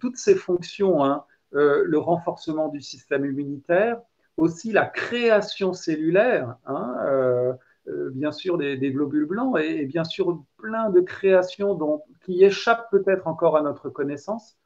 toutes ces fonctions, hein, le renforcement du système immunitaire, aussi la création cellulaire, euh, bien sûr des, globules blancs et, bien sûr plein de créations dont, qui échappent peut-être encore à notre connaissance.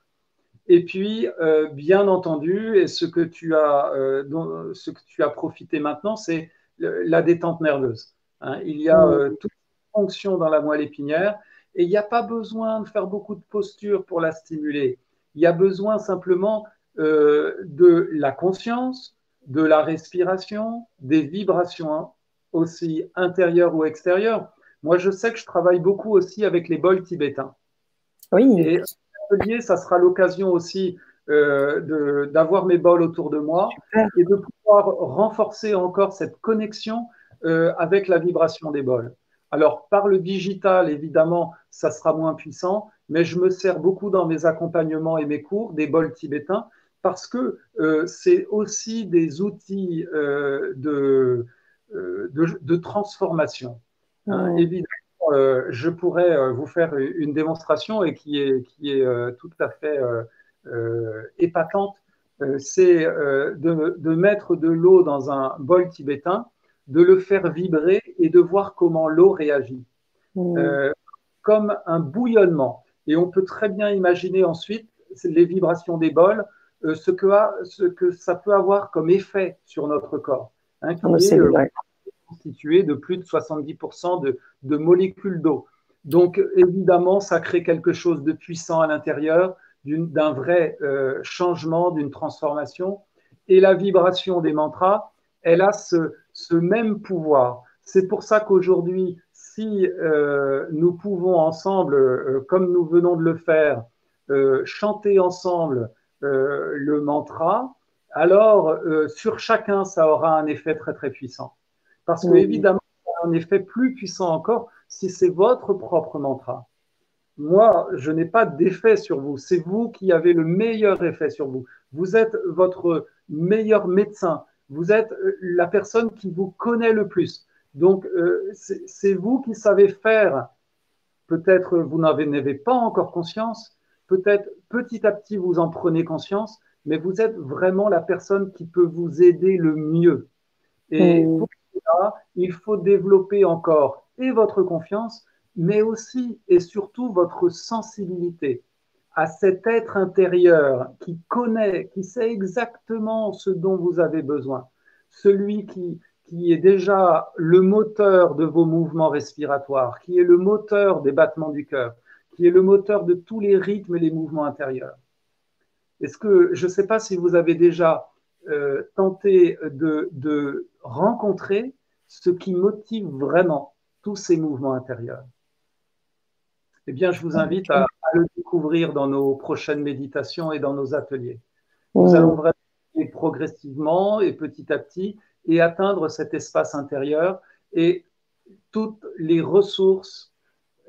Et puis, euh, bien entendu, et ce que tu as, euh, ce que tu as profité maintenant, c'est la détente nerveuse. Hein. Il y a toutes les fonctions dans la moelle épinière et il n'y a pas besoin de faire beaucoup de postures pour la stimuler. Il y a besoin simplement de la conscience, de la respiration, des vibrations aussi intérieur ou extérieur. Moi, je sais que je travaille beaucoup aussi avec les bols tibétains. Oui. Et l'atelier, ça sera l'occasion aussi euh, d'avoir mes bols autour de moi et de pouvoir renforcer encore cette connexion euh, avec la vibration des bols. Alors, par le digital, évidemment, ça sera moins puissant, mais je me sers beaucoup dans mes accompagnements et mes cours des bols tibétains parce que euh, c'est aussi des outils de, euh, de, transformation. Hein, évidemment, euh, je pourrais euh, vous faire une démonstration et qui est, qui est tout à fait épatante. C'est de, de, mettre de l'eau dans un bol tibétain, de le faire vibrer et de voir comment l'eau réagit. comme un bouillonnement. Et on peut très bien imaginer ensuite les vibrations des bols, ce, que a, ce que ça peut avoir comme effet sur notre corps hein, qui euh, constitué de plus de 70% de, de molécules d'eau. Donc, évidemment, ça crée quelque chose de puissant à l'intérieur, d'un vrai euh, changement, d'une transformation. Et la vibration des mantras, elle a ce, ce même pouvoir. C'est pour ça qu'aujourd'hui, si euh, nous pouvons ensemble, comme nous venons de le faire, chanter ensemble le mantra, alors euh, sur chacun, ça aura un effet très très puissant. Parce que évidemment, un effet plus puissant encore si c'est votre propre mantra. Moi, je n'ai pas d'effet sur vous. C'est vous qui avez le meilleur effet sur vous. Vous êtes votre meilleur médecin. Vous êtes euh, la personne qui vous connaît le plus. Donc, euh, c'est vous qui savez faire. Peut-être vous n'avez pas encore conscience. Peut-être petit à petit vous en prenez conscience mais vous êtes vraiment la personne qui peut vous aider le mieux. Et pour cela, il faut développer encore et votre confiance, mais aussi et surtout votre sensibilité à cet être intérieur qui connaît, qui sait exactement ce dont vous avez besoin, celui qui, qui est déjà le moteur de vos mouvements respiratoires, qui est le moteur des battements du cœur, qui est le moteur de tous les rythmes et les mouvements intérieurs. Est-ce que je ne sais pas si vous avez déjà euh, tenté de, rencontrer ce qui motive vraiment tous ces mouvements intérieurs Eh bien, je vous invite à, le découvrir dans nos prochaines méditations et dans nos ateliers. Nous allons vraiment progressivement et petit à petit et atteindre cet espace intérieur et toutes les ressources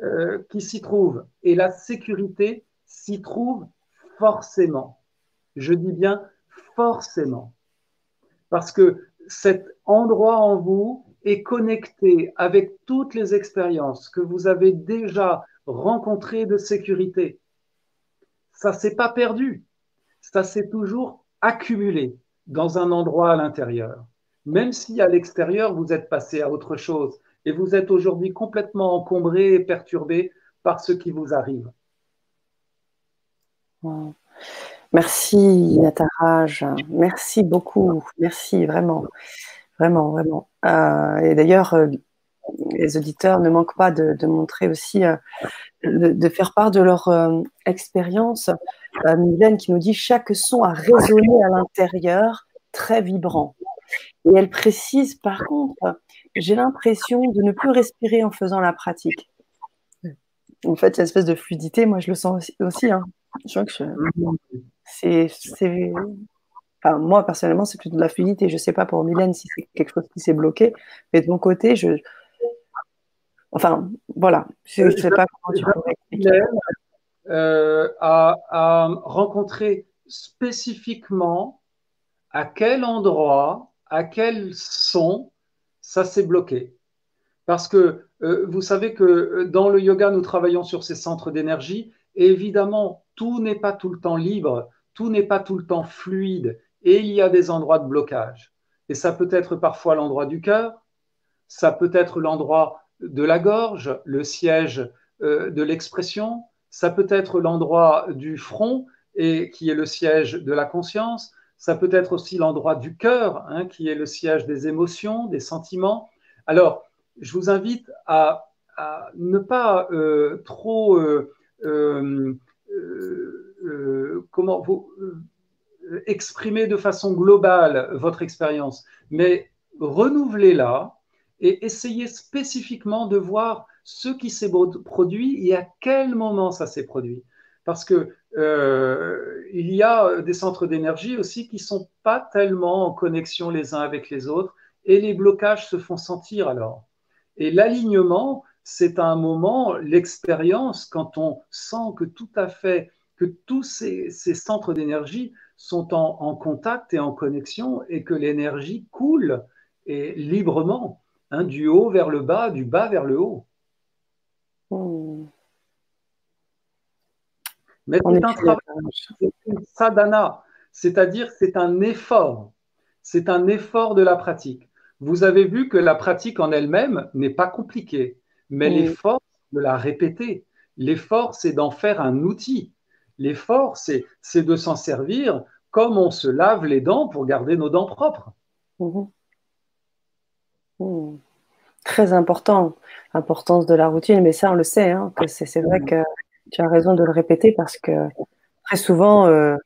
euh, qui s'y trouvent. Et la sécurité s'y trouve forcément. Je dis bien forcément. Parce que cet endroit en vous est connecté avec toutes les expériences que vous avez déjà rencontrées de sécurité. Ça s'est pas perdu. Ça s'est toujours accumulé dans un endroit à l'intérieur. Même si à l'extérieur, vous êtes passé à autre chose et vous êtes aujourd'hui complètement encombré et perturbé par ce qui vous arrive. Merci Nataraj, merci beaucoup, merci vraiment, vraiment, vraiment. Euh, et d'ailleurs, euh, les auditeurs ne manquent pas de, montrer aussi, euh, de, faire part de leur expérience. Mylène qui nous dit chaque son a résonné à l'intérieur, très vibrant. Et elle précise par contre, j'ai l'impression de ne plus respirer en faisant la pratique. En fait, cette espèce de fluidité, moi, je le sens aussi. Hein. Je crois que c'est, enfin, moi, personnellement, c'est plutôt de la fluidité. Je ne sais pas pour Mylène si c'est quelque chose qui s'est bloqué, mais de mon côté, je. Enfin, voilà. Je ne sais pas comment tu pourrais expliquer. Euh, à, à rencontrer spécifiquement à quel endroit, à quel son ça s'est bloqué. Parce que euh, vous savez que euh, dans le yoga, nous travaillons sur ces centres d'énergie. Et évidemment, tout n'est pas tout le temps libre, tout n'est pas tout le temps fluide. Et il y a des endroits de blocage. Et ça peut être parfois l'endroit du cœur, ça peut être l'endroit de la gorge, le siège euh, de l'expression, ça peut être l'endroit du front, et qui est le siège de la conscience, ça peut être aussi l'endroit du cœur, hein, qui est le siège des émotions, des sentiments. Alors, je vous invite à, ne pas euh, trop euh, comment vous exprimer de façon globale votre expérience, mais renouvelez-la et essayez spécifiquement de voir ce qui s'est produit et à quel moment ça s'est produit. Parce que il y a des centres d'énergie aussi qui sont pas tellement en connexion les uns avec les autres et les blocages se font sentir alors. Et l'alignement, c'est un moment, l'expérience, quand on sent que tout à fait, que tous ces, centres d'énergie sont en, contact et en connexion et que l'énergie coule et librement, hein, du haut vers le bas, du bas vers le haut. Hmm. Mais c'est un travail, sadhana, c'est-à-dire c'est un effort, c'est un effort de la pratique. Vous avez vu que la pratique en elle-même n'est pas compliquée, mais l'effort, de la répéter. L'effort, c'est d'en faire un outil. L'effort, c'est de s'en servir comme on se lave les dents pour garder nos dents propres. Mhm. Mhm. Très important, l'importance de la routine, mais ça, on le sait, hein, que c'est vrai que tu as raison de le répéter parce que très souvent, euh,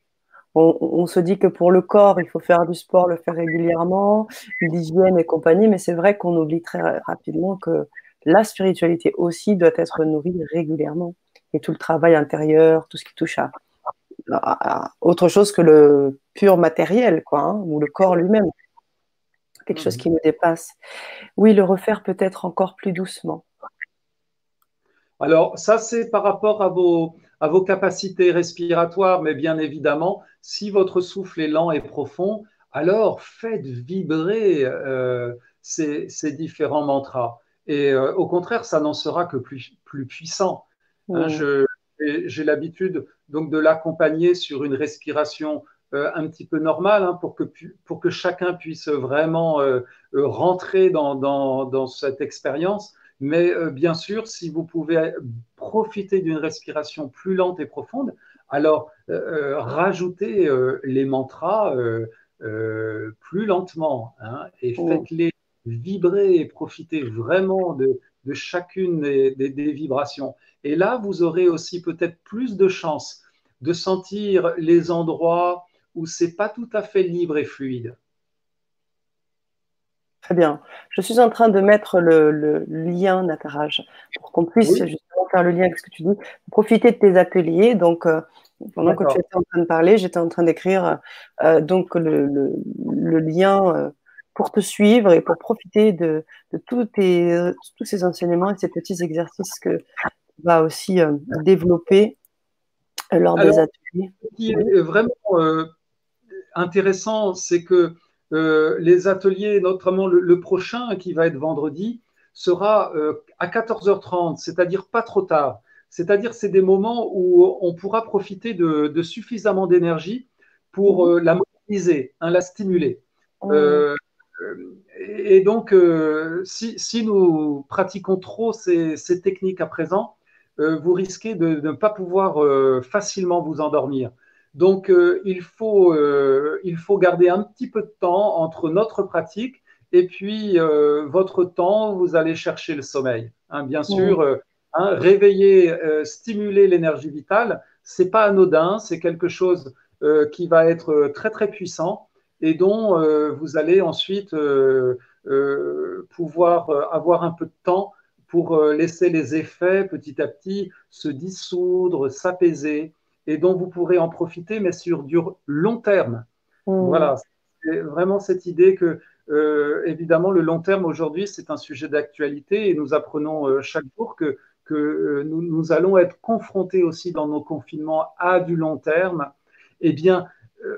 on, se dit que pour le corps, il faut faire du sport, le faire régulièrement, l'hygiène et compagnie, mais c'est vrai qu'on oublie très rapidement que la spiritualité aussi doit être nourrie régulièrement. Et tout le travail intérieur, tout ce qui touche à, autre chose que le pur matériel, quoi, hein, ou le corps lui-même. Quelque chose qui nous dépasse. Oui, le refaire peut-être encore plus doucement. Alors, ça, c'est par rapport à vos, à vos capacités respiratoires, mais bien évidemment, si votre souffle est lent et profond, alors faites vibrer euh, ces, différents mantras. Et euh, au contraire, ça n'en sera que plus, puissant. Hein, j'ai l'habitude donc de l'accompagner sur une respiration euh, un petit peu normale hein, pour, que, pour que chacun puisse vraiment rentrer dans, dans cette expérience. Mais bien sûr, si vous pouvez profiter d'une respiration plus lente et profonde, alors euh, euh, rajoutez euh, les mantras plus lentement hein, et oh. faites-les vibrer et profitez vraiment de, chacune des, vibrations. Et là, vous aurez aussi peut-être plus de chances de sentir les endroits où c'est pas tout à fait libre et fluide. Très bien. Je suis en train de mettre le, lien, Nataraj, pour qu'on puisse justement faire le lien avec ce que tu dis. Profiter de tes ateliers. Donc, euh, pendant que tu étais en train de parler, j'étais en train d'écrire euh, donc le, lien euh, pour te suivre et pour profiter de, tous, tes, tous ces enseignements et ces petits exercices que tu vas aussi développer lors des ateliers. Ce qui est vraiment intéressant, c'est que euh, les ateliers, notamment le, prochain qui va être vendredi, sera euh, à 14h30, c'est-à-dire pas trop tard. C'est-à-dire c'est des moments où on pourra profiter de, suffisamment d'énergie pour euh, la mobiliser, hein, la stimuler. Et donc, si, nous pratiquons trop ces, techniques à présent, vous risquez de, ne pas pouvoir facilement vous endormir. Donc, euh, il, faut, euh, il faut garder un petit peu de temps entre notre pratique et puis euh, votre temps, vous allez chercher le sommeil. Hein, bien sûr, hein, réveiller, stimuler l'énergie vitale, c'est pas anodin, c'est quelque chose qui va être très très puissant et dont vous allez ensuite pouvoir avoir un peu de temps pour laisser les effets petit à petit se dissoudre, s'apaiser, et dont vous pourrez en profiter, mais sur du long terme. Mmh. Voilà, c'est vraiment cette idée que, évidemment, le long terme aujourd'hui, c'est un sujet d'actualité, et nous apprenons chaque jour que, que nous, nous, allons être confrontés aussi dans nos confinements à du long terme. Eh bien,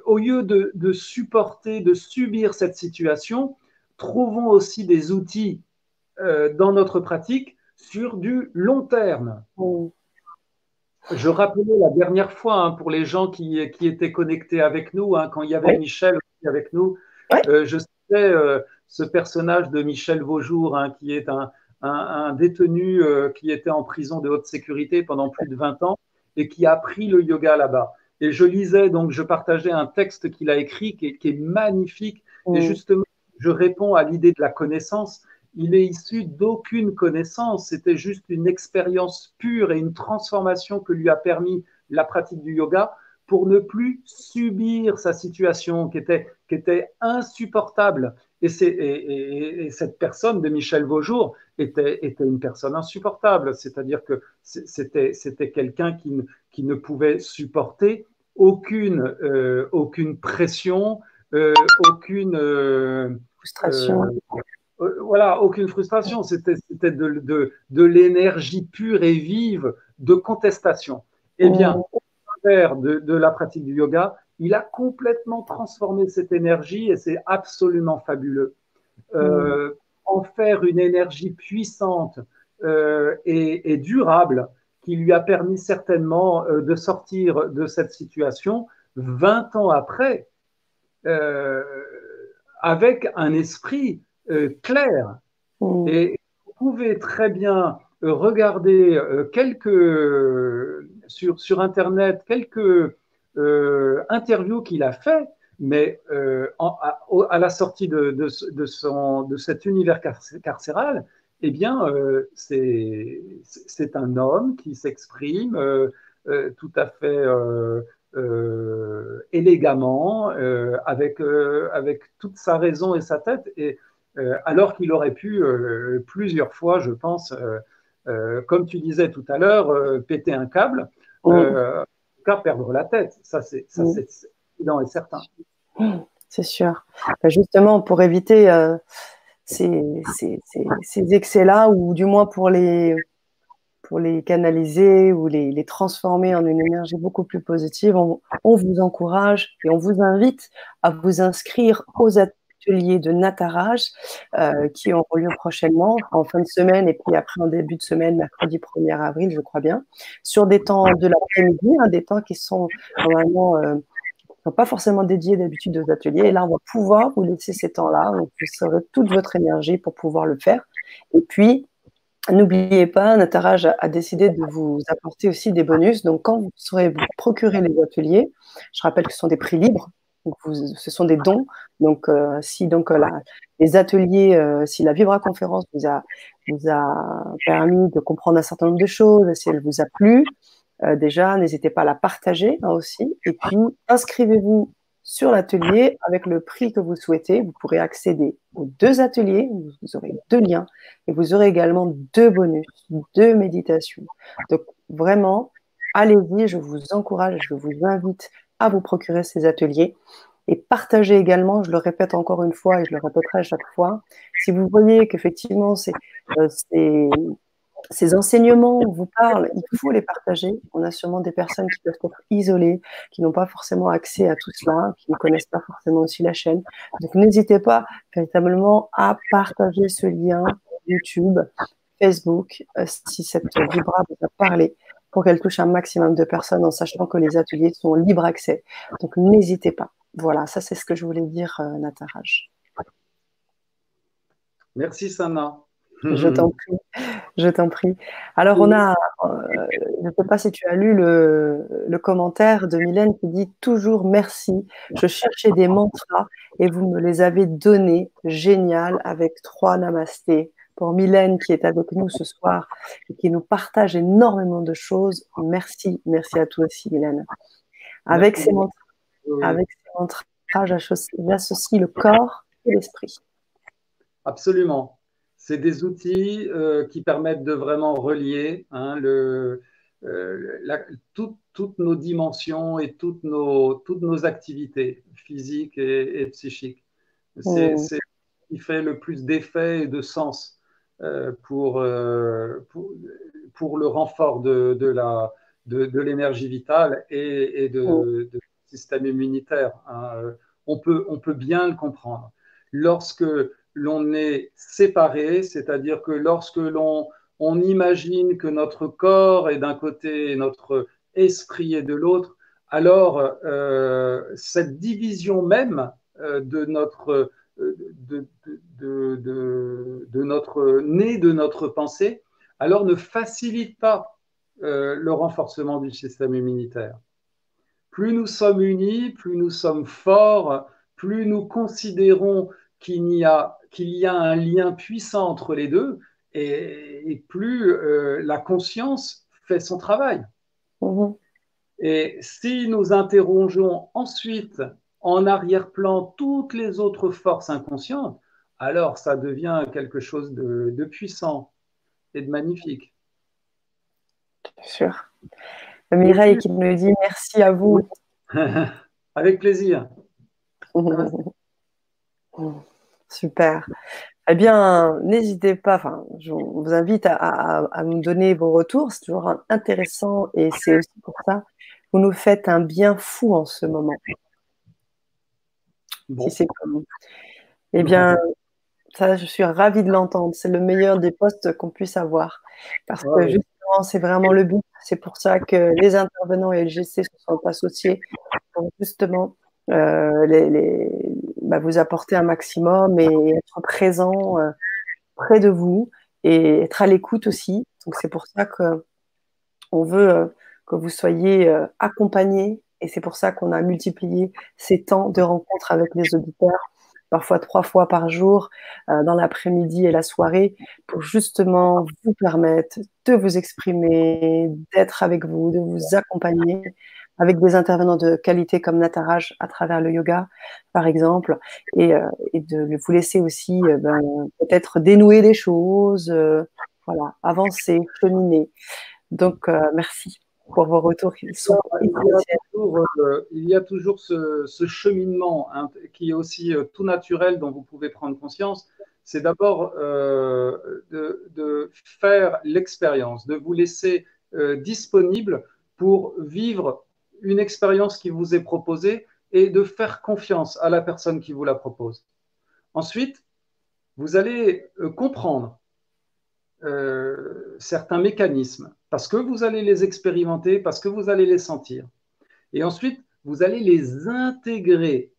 au lieu de, supporter, de subir cette situation, trouvons aussi des outils euh, dans notre pratique sur du long terme. Je rappelais la dernière fois, hein, pour les gens qui, étaient connectés avec nous, hein, quand il y avait Michel avec nous, euh, je citais euh, ce personnage de Michel Vaujour, hein, qui est un, un détenu qui était en prison de haute sécurité pendant plus de 20 ans et qui a appris le yoga là-bas. Et je lisais, donc je partageais un texte qu'il a écrit qui est, magnifique. Et mm. justement, je réponds à l'idée de la connaissance. Il est issu d'aucune connaissance. C'était juste une expérience pure et une transformation que lui a permis la pratique du yoga pour ne plus subir sa situation qui était, qui était insupportable. Et, et, cette personne de Michel Vaujour était, était une personne insupportable, c'est-à-dire que c'était quelqu'un qui, qui ne pouvait supporter aucune, euh, aucune pression, euh, aucune euh, frustration. voilà, aucune frustration. C'était de, de, de l'énergie pure et vive de contestation. Eh bien, au travers de, de la pratique du yoga, il a complètement transformé cette énergie et c'est absolument fabuleux. Mm. En faire une énergie puissante et, et, durable, qui lui a permis certainement euh, de sortir de cette situation 20 ans après, euh, avec un esprit euh, clair. Mm. Et vous pouvez très bien regarder quelques, sur, sur Internet quelques interviews qu'il a fait, mais à, la sortie de, de, son, de cet univers carcéral, eh bien, euh, c'est un homme qui s'exprime euh, euh, tout à fait élégamment, avec, avec toute sa raison et sa tête, et, alors qu'il aurait pu plusieurs fois, je pense, comme tu disais tout à l'heure, péter un câble, mmh. perdre la tête. Ça, c'est mmh. évident et certain. C'est sûr. Bah, justement, pour éviter ces, ces, excès-là, ou du moins pour les, pour les canaliser ou les, les, transformer en une énergie beaucoup plus positive, on, vous encourage et on vous invite à vous inscrire aux ateliers de Nataraj euh, qui auront lieu prochainement, en fin de semaine et puis après en début de semaine, mercredi 1er avril, je crois bien, sur des temps de l'après-midi, hein, des temps qui sont normalement euh, pas forcément dédiés d'habitude aux ateliers. Et là, on va pouvoir vous laisser ces temps-là. Vous aurez toute votre énergie pour pouvoir le faire. Et puis, n'oubliez pas, Nataraj a, décidé de vous apporter aussi des bonus. Donc, quand vous saurez vous procurer les ateliers, je rappelle que ce sont des prix libres. Donc ce sont des dons. Donc, euh, si donc euh, les ateliers, euh, si la Vibra conférence vous a, vous a permis de comprendre un certain nombre de choses, si elle vous a plu, euh, déjà, n'hésitez pas à la partager hein, aussi. Et puis, inscrivez-vous sur l'atelier avec le prix que vous souhaitez. Vous pourrez accéder aux deux ateliers, vous aurez deux liens et vous aurez également deux bonus, deux méditations. Donc vraiment, allez-y, je vous encourage, je vous invite à vous procurer ces ateliers et partagez également, je le répète encore une fois et je le répéterai à chaque fois, si vous voyez qu'effectivement c'est euh, ces enseignements vous parlent, il faut les partager. On a sûrement des personnes qui peuvent être isolées, qui n'ont pas forcément accès à tout cela, qui ne connaissent pas forcément aussi la chaîne. Donc n'hésitez pas véritablement à partager ce lien YouTube, Facebook, euh, si cette vibra vous a parlé, pour qu'elle touche un maximum de personnes en sachant que les ateliers sont libre accès. Donc n'hésitez pas. Voilà, ça c'est ce que je voulais dire, euh, Nataraj. Merci Sana. Je t'en prie. Je t'en prie. Alors, on a, euh, je ne sais pas si tu as lu le, commentaire de Mylène qui dit toujours merci. Je cherchais des mantras et vous me les avez donnés. Génial, avec trois namastés. Pour Mylène qui est avec nous ce soir et qui nous partage énormément de choses. Merci, merci à toi aussi, Mylène. Avec ces mantras, j'associe le corps et l'esprit. Absolument. C'est des outils euh, qui permettent de vraiment relier hein, le, euh, toutes nos dimensions et toutes nos, toutes nos activités physiques et, psychiques. C'est ce qui fait le plus d'effet et de sens pour, pour, pour, le renfort de, de la, de, de l'énergie vitale et, et de, du système immunitaire. Hein. On, peut, on peut bien le comprendre. Lorsque l'on est séparé, c'est-à-dire que lorsque l'on on imagine que notre corps est d'un côté et notre esprit est de l'autre, alors euh, cette division même euh, de notre euh, de, de, notre nez, de notre pensée, alors ne facilite pas le renforcement du système immunitaire. Plus nous sommes unis, plus nous sommes forts, plus nous considérons qu'il y a qu'il y a un lien puissant entre les deux et, plus euh, la conscience fait son travail. Mhm. Et si nous interrogeons ensuite en arrière-plan toutes les autres forces inconscientes, alors ça devient quelque chose de, puissant et de magnifique. Bien sûr. Mireille qui me dit merci à vous. Avec plaisir. Super. Eh bien, n'hésitez pas, enfin, je vous invite à, nous donner vos retours, c'est toujours intéressant et c'est aussi pour ça que vous nous faites un bien fou en ce moment. Si c'est comme Eh bien, ça, je suis ravie de l'entendre. C'est le meilleur des postes qu'on puisse avoir. Parce que justement, c'est vraiment le but. C'est pour ça que les intervenants et le GC se sont associés pour justement euh, les, bah, vous apporter un maximum et être présent euh, près de vous et être à l'écoute aussi. Donc c'est pour ça que on veut euh, que vous soyez accompagnés et c'est pour ça qu'on a multiplié ces temps de rencontre avec les auditeurs, parfois trois fois par jour, dans l'après-midi et la soirée, pour justement vous permettre de vous exprimer, d'être avec vous, de vous accompagner avec des intervenants de qualité comme Nataraj à travers le yoga, par exemple, et, euh, de vous laisser aussi euh, ben, peut-être dénouer les choses, euh, voilà, avancer, cheminer. Donc, merci pour vos retours qui sont il, y a toujours, ce, cheminement hein, qui est aussi tout naturel dont vous pouvez prendre conscience. C'est d'abord de, de, faire l'expérience, de vous laisser disponible pour vivre une expérience qui vous est proposée et de faire confiance à la personne qui vous la propose. Ensuite, vous allez euh, comprendre euh, certains mécanismes parce que vous allez les expérimenter, parce que vous allez les sentir. Et ensuite, vous allez les intégrer,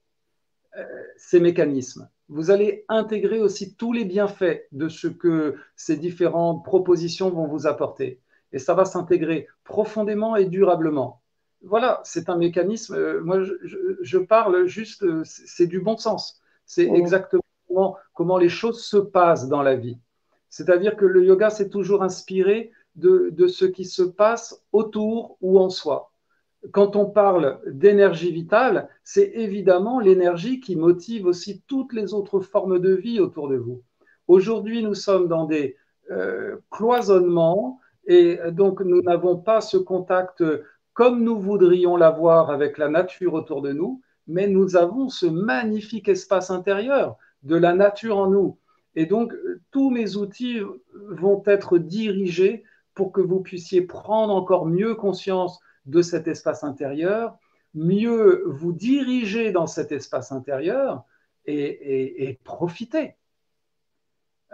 euh, ces mécanismes. Vous allez intégrer aussi tous les bienfaits de ce que ces différentes propositions vont vous apporter. Et ça va s'intégrer profondément et durablement voilà, c'est un mécanisme. Euh, moi, je, parle juste, c'est du bon sens. C'est exactement comment, les choses se passent dans la vie. C'est-à-dire que le yoga, c'est toujours inspiré de, ce qui se passe autour ou en soi. Quand on parle d'énergie vitale, c'est évidemment l'énergie qui motive aussi toutes les autres formes de vie autour de vous. Aujourd'hui, nous sommes dans des euh, cloisonnements et donc nous n'avons pas ce contact comme nous voudrions l'avoir avec la nature autour de nous, mais nous avons ce magnifique espace intérieur de la nature en nous. Et donc, tous mes outils vont être dirigés pour que vous puissiez prendre encore mieux conscience de cet espace intérieur, mieux vous diriger dans cet espace intérieur et, profiter.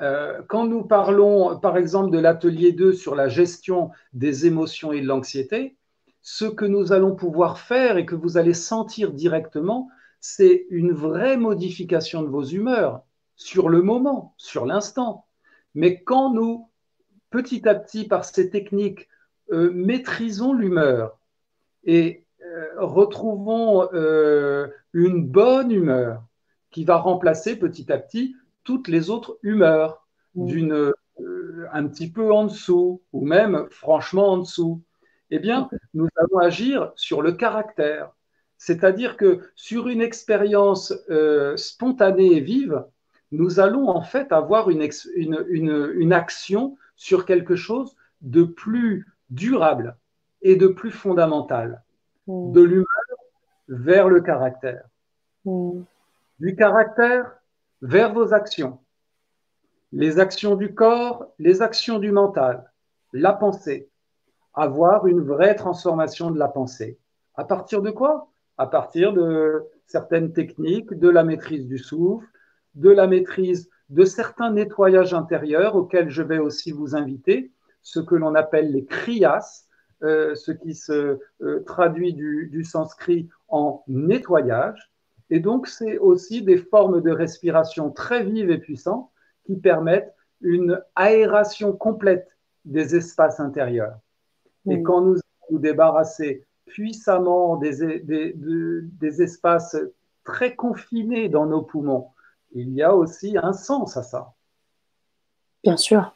Euh, quand nous parlons, par exemple, de l'atelier 2 sur la gestion des émotions et de l'anxiété, ce que nous allons pouvoir faire et que vous allez sentir directement, c'est une vraie modification de vos humeurs sur le moment, sur l'instant. Mais quand nous, petit à petit, par ces techniques, euh, maîtrisons l'humeur et euh, retrouvons euh, une bonne humeur qui va remplacer petit à petit toutes les autres humeurs d'une un petit peu en dessous ou même franchement en dessous eh bien, nous allons agir sur le caractère. C'est-à-dire que sur une expérience spontanée et vive, nous allons en fait avoir une, une, action sur quelque chose de plus durable et de plus fondamental, mmh. de l'humain vers le caractère, mmh. du caractère vers vos actions, les actions du corps, les actions du mental, la pensée, avoir une vraie transformation de la pensée. À partir de quoi? À partir de certaines techniques, de la maîtrise du souffle, de la maîtrise de certains nettoyages intérieurs auxquels je vais aussi vous inviter, ce que l'on appelle les kriyas, euh, ce qui se euh, traduit du, du sanskrit en nettoyage. Et donc, c'est aussi des formes de respiration très vives et puissantes qui permettent une aération complète des espaces intérieurs. Et quand nous nous débarrasser puissamment des, des, des, espaces très confinés dans nos poumons, il y a aussi un sens à ça. Bien sûr.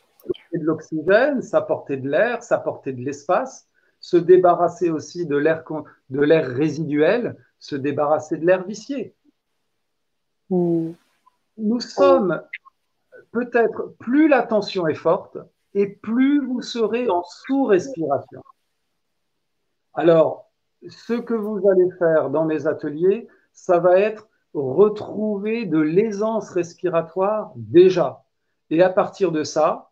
De l'oxygène, s'apporter de l'air, s'apporter de l'espace, se débarrasser aussi de l'air de l'air résiduel, se débarrasser de l'air vicié. Hmm. Nous sommes peut-être plus la tension est forte et plus vous serez en sous-respiration. Alors, ce que vous allez faire dans mes ateliers, ça va être retrouver de l'aisance respiratoire déjà. Et à partir de ça,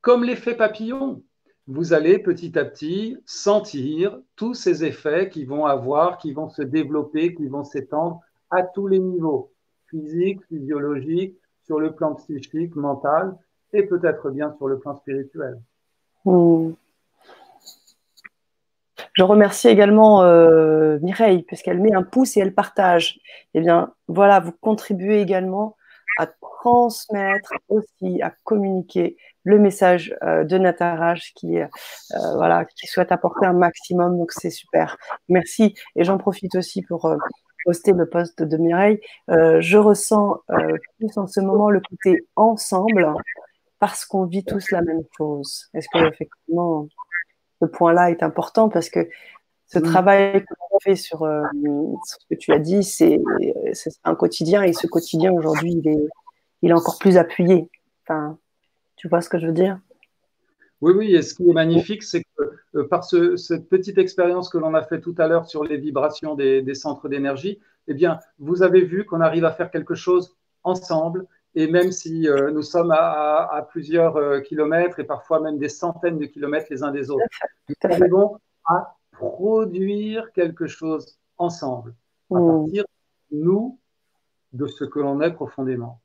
comme l'effet papillon, vous allez petit à petit sentir tous ces effets qui vont avoir, qui vont se développer, qui vont s'étendre à tous les niveaux, physique, physiologique, sur le plan psychique, mental et peut-être bien sur le plan spirituel. Hmm. Je remercie également euh, Mireille, puisqu'elle met un pouce et elle partage. Eh bien, voilà, vous contribuez également à transmettre aussi, à communiquer le message euh, de Nataraj qui, euh, voilà, qui souhaite apporter un maximum. Donc, c'est super. Merci. Et j'en profite aussi pour poster le poste de Mireille. je ressens plus en ce moment le côté ensemble parce qu'on vit tous la même chose. Est-ce que effectivement ce point-là est important parce que ce mm. travail qu'on fait sur, euh, ce que tu as dit, c'est un quotidien et ce quotidien aujourd'hui, il est, il est encore plus appuyé. Enfin, tu vois ce que je veux dire? Oui, oui, et ce qui est magnifique, c'est que euh, par cette petite expérience que l'on a fait tout à l'heure sur les vibrations des, des centres d'énergie, eh bien, vous avez vu qu'on arrive à faire quelque chose ensemble et même si euh, nous sommes à, plusieurs euh, kilomètres et parfois même des centaines de kilomètres les uns des autres, nous arrivons à produire quelque chose ensemble, à mmh. partir, nous, de ce que l'on est profondément.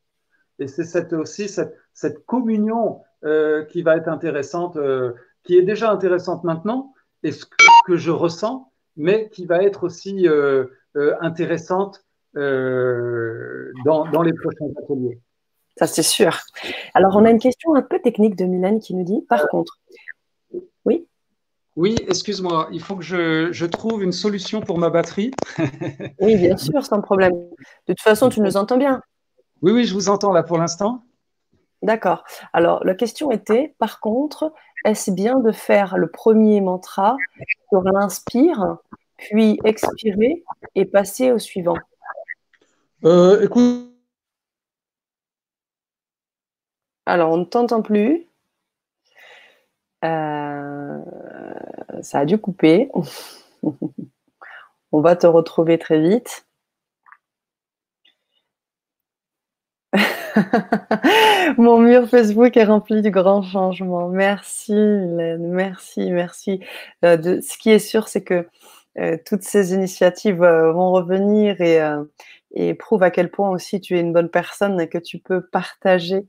Et c'est cette, aussi cette, cette communion euh, qui va être intéressante, qui est déjà intéressante maintenant, et ce que, je ressens, mais qui va être aussi intéressante dans, dans les prochains ateliers. Ça, c'est sûr. Alors, on a une question un peu technique de Mylène qui nous dit, par contre, oui? Oui, excuse-moi, il faut que je, trouve une solution pour ma batterie. oui, bien sûr, sans problème. De toute façon, tu nous entends bien. Oui, oui, je vous entends là pour l'instant. D'accord. Alors, la question était, par contre, est-ce bien de faire le premier mantra sur l'inspire, puis expirer et passer au suivant? Euh, Écoute, Alors, on ne t'entend plus. Euh, ça a dû couper. on va te retrouver très vite. Mon mur Facebook est rempli du grand changement. Merci, Hélène. Merci, merci. Euh, de, ce qui est sûr, c'est que euh, toutes ces initiatives vont revenir et, et prouve à quel point aussi tu es une bonne personne et que tu peux partager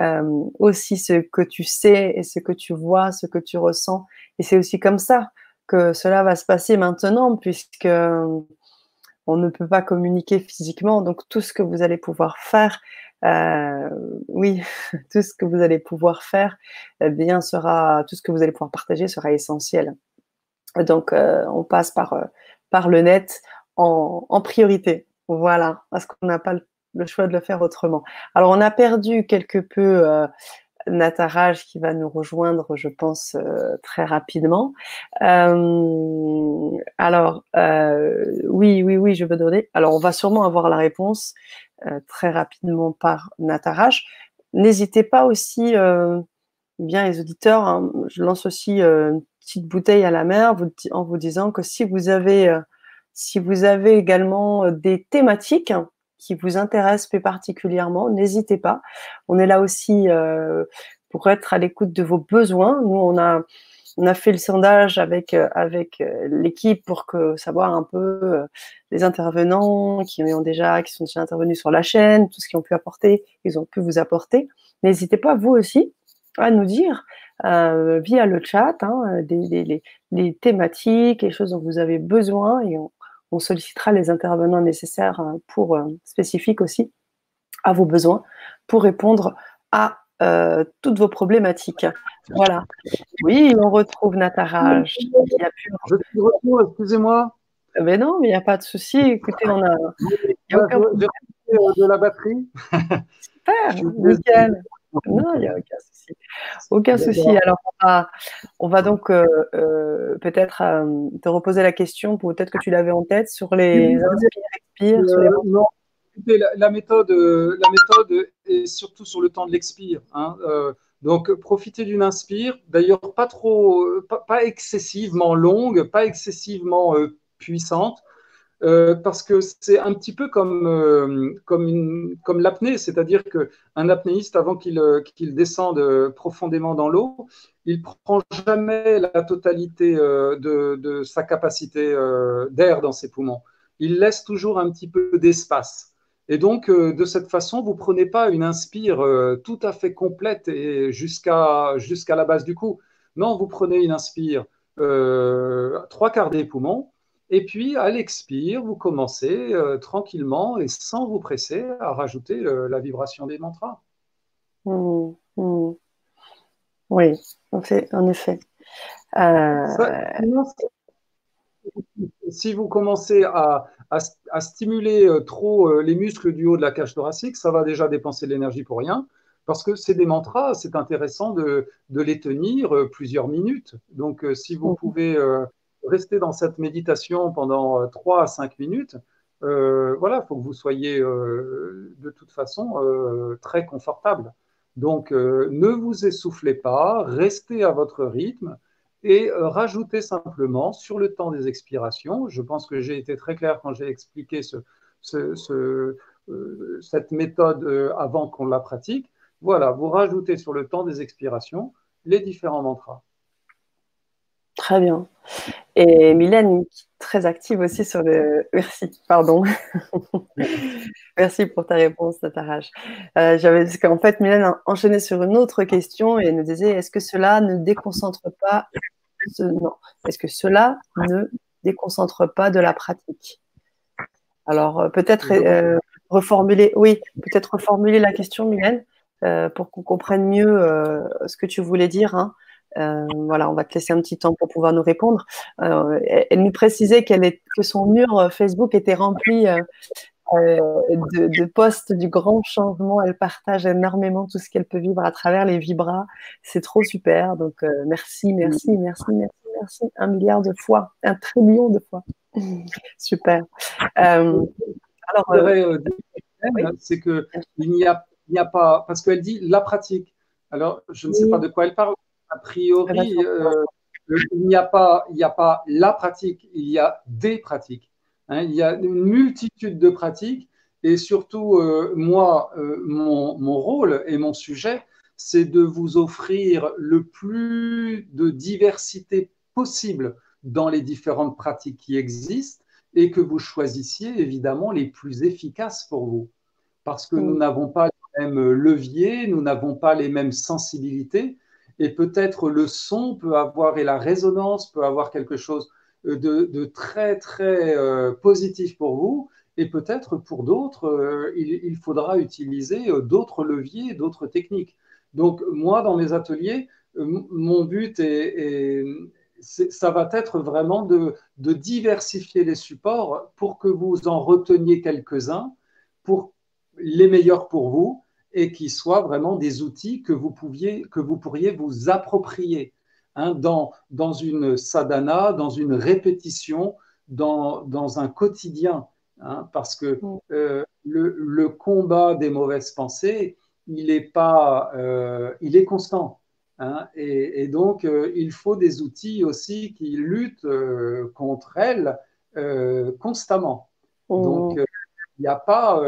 euh, aussi ce que tu sais et ce que tu vois, ce que tu ressens. Et c'est aussi comme ça que cela va se passer maintenant, puisque euh, on ne peut pas communiquer physiquement. Donc tout ce que vous allez pouvoir faire, euh, oui, tout ce que vous allez pouvoir faire, eh bien sera, tout ce que vous allez pouvoir partager sera essentiel. Donc on passe par par le net en priorité. Voilà, parce qu'on n'a pas le choix de le faire autrement. Alors, on a perdu quelque peu euh, Nataraj qui va nous rejoindre, je pense, euh, très rapidement. Euh, alors, oui, oui, oui, je veux donner. Alors, on va sûrement avoir la réponse. très rapidement par Nataraj. N'hésitez pas aussi, bien les auditeurs, hein, je lance aussi une petite bouteille à la mer en vous disant que si vous avez, si vous avez également des thématiques qui vous intéressent plus particulièrement, n'hésitez pas. On est là aussi pour être à l'écoute de vos besoins. Nous, on a on a fait le sondage avec euh, avec euh, l'équipe pour savoir un peu euh, les intervenants qui ont déjà qui sont déjà intervenus sur la chaîne, tout ce qu'ils ont pu apporter, ils ont pu vous apporter. N'hésitez pas vous aussi à nous dire via le chat hein, des, les, thématiques, les choses dont vous avez besoin et sollicitera les intervenants nécessaires pour spécifiques aussi à vos besoins pour répondre à euh, toutes vos problématiques. Voilà. Oui, on retrouve Nataraj. Je te retrouve, excusez-moi. Mais euh, ben non, mais il n'y a pas de souci. Écoutez, on a. Il a aucun... Euh, de la batterie. Super, nickel. Non, il n'y a aucun souci. Aucun souci. Alors, on va, donc peut-être te reposer la question, peut-être que tu l'avais en tête, sur les inspire, expire. sur les la, méthode, euh, la méthode est surtout sur le temps de l'expire. Hein, euh, donc, profitez d'une inspire, d'ailleurs pas trop, pas, excessivement longue, pas excessivement euh, parce que c'est un petit peu comme, comme, comme l'apnée, c'est-à-dire qu'un apnéiste, avant qu'il qu'il descende profondément dans l'eau, il prend jamais la totalité de, de sa capacité d'air dans ses poumons. Il laisse toujours un petit peu d'espace. Et donc, euh, de cette façon, vous ne prenez pas une inspire euh, tout à fait complète et jusqu'à jusqu'à la base du cou. Non, vous prenez une inspire euh, trois quarts des poumons. Et puis, à l'expire, vous commencez tranquillement et sans vous presser à rajouter la vibration des mantras. Mmh, mmh. Oui, en, fait, en effet si vous commencez à, stimuler euh, trop euh, les muscles du haut de la cage thoracique, ça va déjà dépenser de l'énergie pour rien. Parce que c'est des mantras, c'est intéressant de, les tenir euh, plusieurs minutes. Donc, si vous pouvez rester dans cette méditation pendant 3 à 5 minutes, voilà, il faut que vous soyez de toute façon très confortable. Donc, ne vous essoufflez pas, restez à votre rythme et euh, rajouter simplement sur le temps des expirations, je pense que j'ai été très clair quand j'ai expliqué euh, cette méthode euh, avant qu'on la pratique, voilà, vous rajoutez sur le temps des expirations les différents mantras. Très bien. Et Mylène, très active aussi sur le. Merci, pardon. Merci pour ta réponse, Nataraj. Euh, J'avais dit qu'en fait, Mylène a enchaîné sur une autre question et nous disait est-ce que cela ne déconcentre pas non. Est-ce que cela ne déconcentre pas de la pratique? Alors, euh, peut-être euh, reformuler, oui, peut-être reformuler la question, Mylène, euh, pour qu'on comprenne mieux ce que tu voulais dire. Hein. Voilà, on va te laisser un petit temps pour pouvoir nous répondre. elle nous précisait que son mur Facebook était rempli euh, de, de posts du grand changement. Elle partage énormément tout ce qu'elle peut vivre à travers les vibras. C'est trop super. Donc, euh, merci, merci, merci, merci, merci. Un milliard de fois, un trillion de fois. super. Euh, alors, c'est que il n'y a, a, pas, parce qu'elle dit la pratique. Alors, je ne sais pas de quoi elle parle. A priori, il n'y a pas, il n'y a pas la pratique, il y a des pratiques. Hein, il y a une multitude de pratiques et surtout, euh, moi, euh, mon, rôle et mon sujet, c'est de vous offrir le plus de diversité possible dans les différentes pratiques qui existent et que vous choisissiez évidemment les plus efficaces pour vous. Parce que nous mm. n'avons pas les mêmes leviers, nous n'avons pas les mêmes sensibilités et peut-être le son peut avoir et la résonance peut avoir quelque chose de, très, très euh, positif pour vous. Et peut-être pour d'autres, euh, il, faudra utiliser euh, d'autres leviers, d'autres techniques. Donc, moi, dans mes ateliers, mon but est, ça va être vraiment de, diversifier les supports pour que vous en reteniez quelques-uns, pour les meilleurs pour vous, et qui soient vraiment des outils que vous, pouviez, que vous pourriez vous approprier. Hein, dans, dans une sadhana, dans une répétition, dans, dans un quotidien. Hein, parce que mm. euh, le, combat des mauvaises pensées, il est, pas, euh, il est constant. Hein. et, donc, euh, il faut des outils aussi qui luttent contre elles constamment. Mmh. Donc, il n'y a pas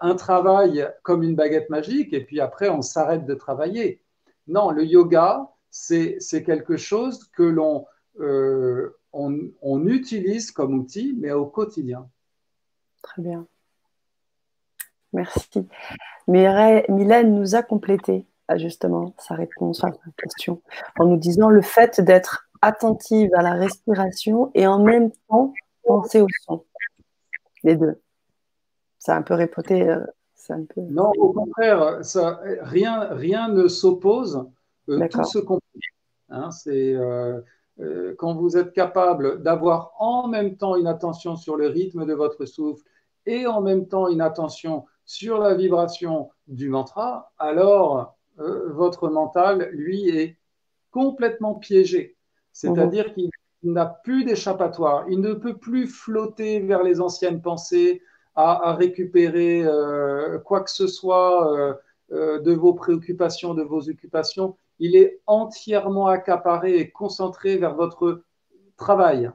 un travail comme une baguette magique et puis après, on s'arrête de travailler. Non, le yoga, c'est quelque chose que l'on on, on utilise comme outil, mais au quotidien. Très bien. Merci. Mylène nous a complété ah, justement sa réponse à sa question en nous disant le fait d'être attentive à la respiration et en même temps penser au son. Les deux. Ça a un peu répété. Euh, un peu... Non, au contraire, ça, rien, rien ne s'oppose. Euh, tout se comprend. Hein, c'est euh, quand vous êtes capable d'avoir en même temps une attention sur le rythme de votre souffle et en même temps une attention sur la vibration du mantra, alors euh, votre mental, lui, est complètement piégé. C'est-à-dire mhm. qu'il n'a plus d'échappatoire. Il ne peut plus flotter vers les anciennes pensées, à, récupérer euh, quoi que ce soit euh, de vos préoccupations, de vos occupations. Il est entièrement accaparé et concentré vers votre travail.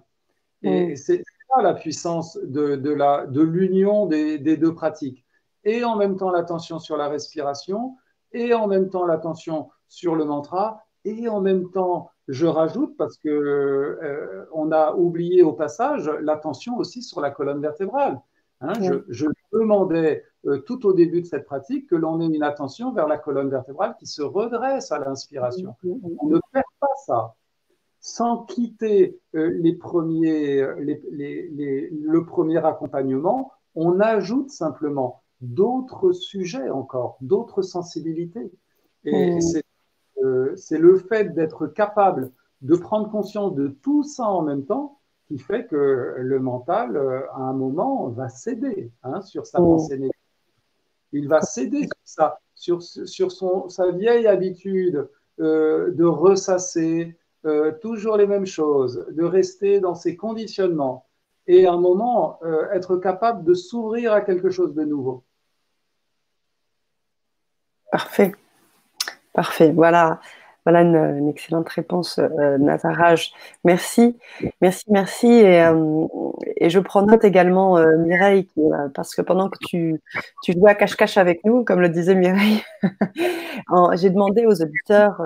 Et mhm. c'est ça la puissance de, l'union des, deux pratiques et en même temps l'attention sur la respiration, et en même temps l'attention sur le mantra, et en même temps, je rajoute, parce que euh, on a oublié au passage, l'attention aussi sur la colonne vertébrale. Hein. je, demandais euh, tout au début de cette pratique que l'on ait une attention vers la colonne vertébrale qui se redresse à l'inspiration. On ne perd pas ça sans quitter euh, les premiers, le premier accompagnement, on ajoute simplement d'autres sujets encore, d'autres sensibilités. Et euh, c'est le fait d'être capable de prendre conscience de tout ça en même temps qui fait que le mental, euh, à un moment, va céder hein, sur sa mmh. pensée négative. Il va céder sur, ça, sur, sur son, sa vieille habitude euh, de ressasser toujours les mêmes choses, de rester dans ses conditionnements et à un moment être capable de s'ouvrir à quelque chose de nouveau. Parfait. Parfait. Voilà. Voilà une, excellente réponse, euh, Nazarage. Merci, merci, merci. Et, euh, je prends note également, euh, Mireille, parce que pendant que tu, tu à cache-cache avec nous, comme le disait Mireille, j'ai demandé aux auditeurs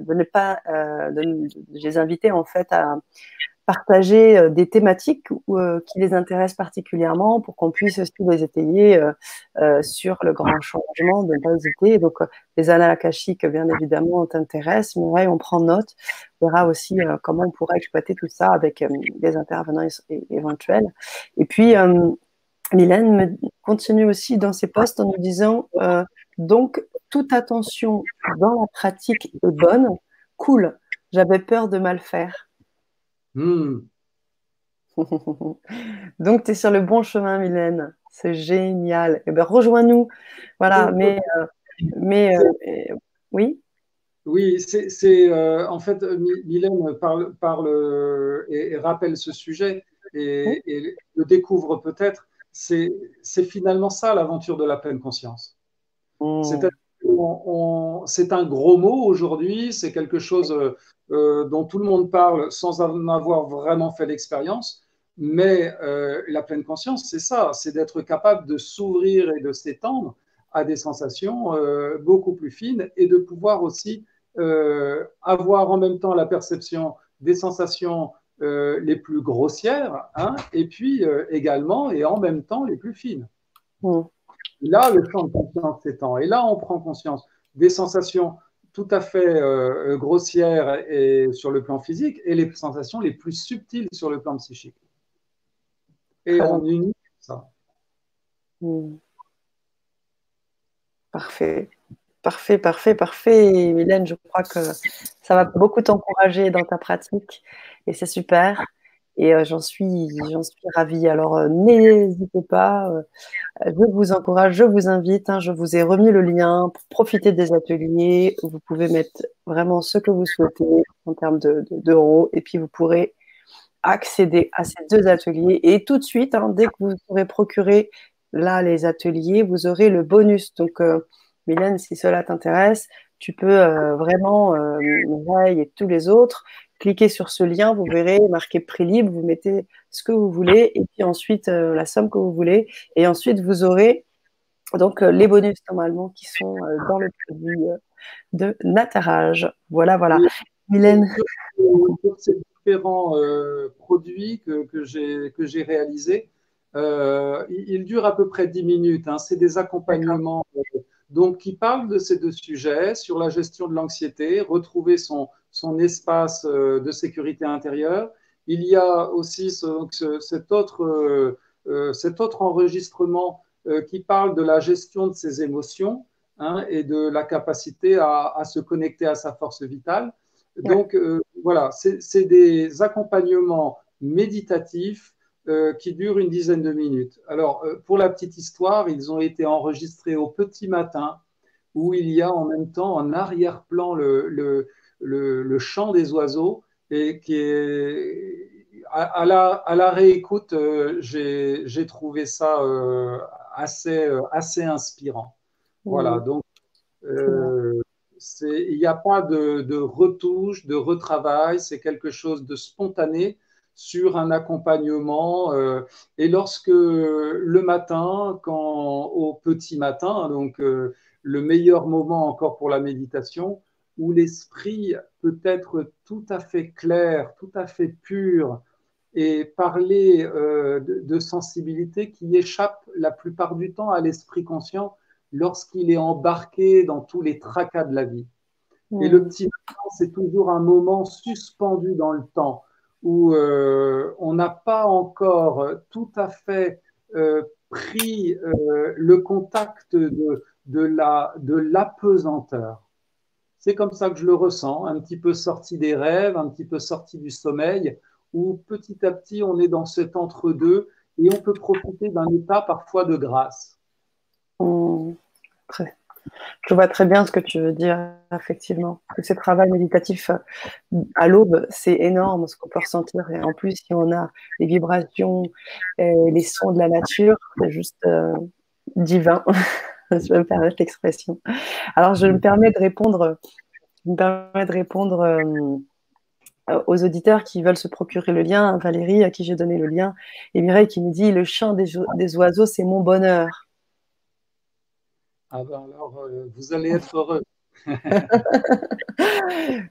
de ne pas, de, de, les inviter en fait à, partager euh, des thématiques euh, qui les intéressent particulièrement pour qu'on puisse aussi les étayer euh, sur le grand changement, de ne pas hésiter. Donc, les annales akashiques, bien évidemment, t'intéressent, mais on prend note. On verra aussi comment on pourra exploiter tout ça avec des intervenants éventuels. Et puis, Mylène continue aussi dans ses postes en nous disant donc, toute attention dans la pratique est bonne. Cool, j'avais peur de mal faire. Hmm. Donc, tu es sur le bon chemin, Mylène. C'est génial. Eh ben, rejoins-nous. Voilà, mais, euh, mais euh, oui. Oui, c'est euh, en fait, Mylène parle, parle et, rappelle ce sujet et, le découvre peut-être. C'est finalement ça l'aventure de la pleine conscience. Hmm. C'est un gros mot aujourd'hui, c'est quelque chose dont tout le monde parle sans en avoir vraiment fait l'expérience. Mais euh, la pleine conscience, c'est ça, c'est d'être capable de s'ouvrir et de s'étendre à des sensations euh, beaucoup plus fines et de pouvoir aussi avoir en même temps la perception des sensations les plus grossières hein, et puis également et en même temps les plus fines. Mmh. Là, le champ de conscience s'étend et là, on prend conscience des sensations tout à fait euh, grossières et sur le plan physique et les sensations les plus subtiles sur le plan psychique. Et on unit ça. Hmm. Parfait. Parfait, parfait, parfait. Mylène, je crois que ça va beaucoup t'encourager dans ta pratique et c'est super. Et euh, j'en suis, j'en suis ravie. Alors euh, n'hésitez pas, euh, je vous encourage, je vous invite. Hein, je vous ai remis le lien pour profiter des ateliers. Vous pouvez mettre vraiment ce que vous souhaitez en termes d'euros, de, et puis vous pourrez accéder à ces deux ateliers. Et tout de suite, hein, dès que vous aurez procuré là les ateliers, vous aurez le bonus. Donc, Mylène, si cela t'intéresse, tu peux vraiment, et tous les autres, cliquer sur ce lien, vous verrez marqué prix libre, vous mettez ce que vous voulez et puis ensuite euh, la somme que vous voulez. Et ensuite, vous aurez donc les bonus normalement qui sont dans le produit de Natarage. Voilà, voilà. Mylène. Pour ces différents produits que, que j'ai réalisés, ils, durent à peu près 10 minutes. Hein. C'est des accompagnements donc qui parle de ces deux sujets, sur la gestion de l'anxiété, retrouver son, son espace euh, de sécurité intérieure. Il y a aussi cet, autre, euh, euh, cet autre enregistrement qui parle de la gestion de ses émotions hein, et de la capacité à, à, se connecter à sa force vitale. Donc voilà, c'est des accompagnements méditatifs euh, qui dure une dizaine de minutes. Alors, euh, pour la petite histoire, ils ont été enregistrés au petit matin, où il y a en même temps en arrière-plan le, le, le, chant des oiseaux, et qui est. À, la, à la, réécoute, euh, j'ai trouvé ça assez, assez inspirant. Voilà, donc il n'y a pas de, de retouche, de retravail, c'est quelque chose de spontané sur un accompagnement. Euh, et lorsque le matin, quand au petit matin, donc euh, le meilleur moment encore pour la méditation, où l'esprit peut être tout à fait clair, tout à fait pur, et parler euh, de, sensibilité qui échappe la plupart du temps à l'esprit conscient lorsqu'il est embarqué dans tous les tracas de la vie. Et le petit matin, c'est toujours un moment suspendu dans le temps où euh, on n'a pas encore tout à fait euh, pris le contact de, de la de l'apesanteur. C'est comme ça que je le ressens, un petit peu sorti des rêves, un petit peu sorti du sommeil, où petit à petit on est dans cet entre-deux et on peut profiter d'un état parfois de grâce. Je vois très bien ce que tu veux dire, effectivement. Que ce travail méditatif euh, à l'aube, c'est énorme ce qu'on peut ressentir. Et en plus, si on a les vibrations les sons de la nature, c'est juste euh, divin. je vais me permettre l'expression. Alors, je me permets de répondre, je me permets de répondre euh, aux auditeurs qui veulent se procurer le lien. Valérie, à qui j'ai donné le lien, et Mireille qui nous dit Le chant des oiseaux, c'est mon bonheur. Ah ben alors, euh, vous allez être heureux.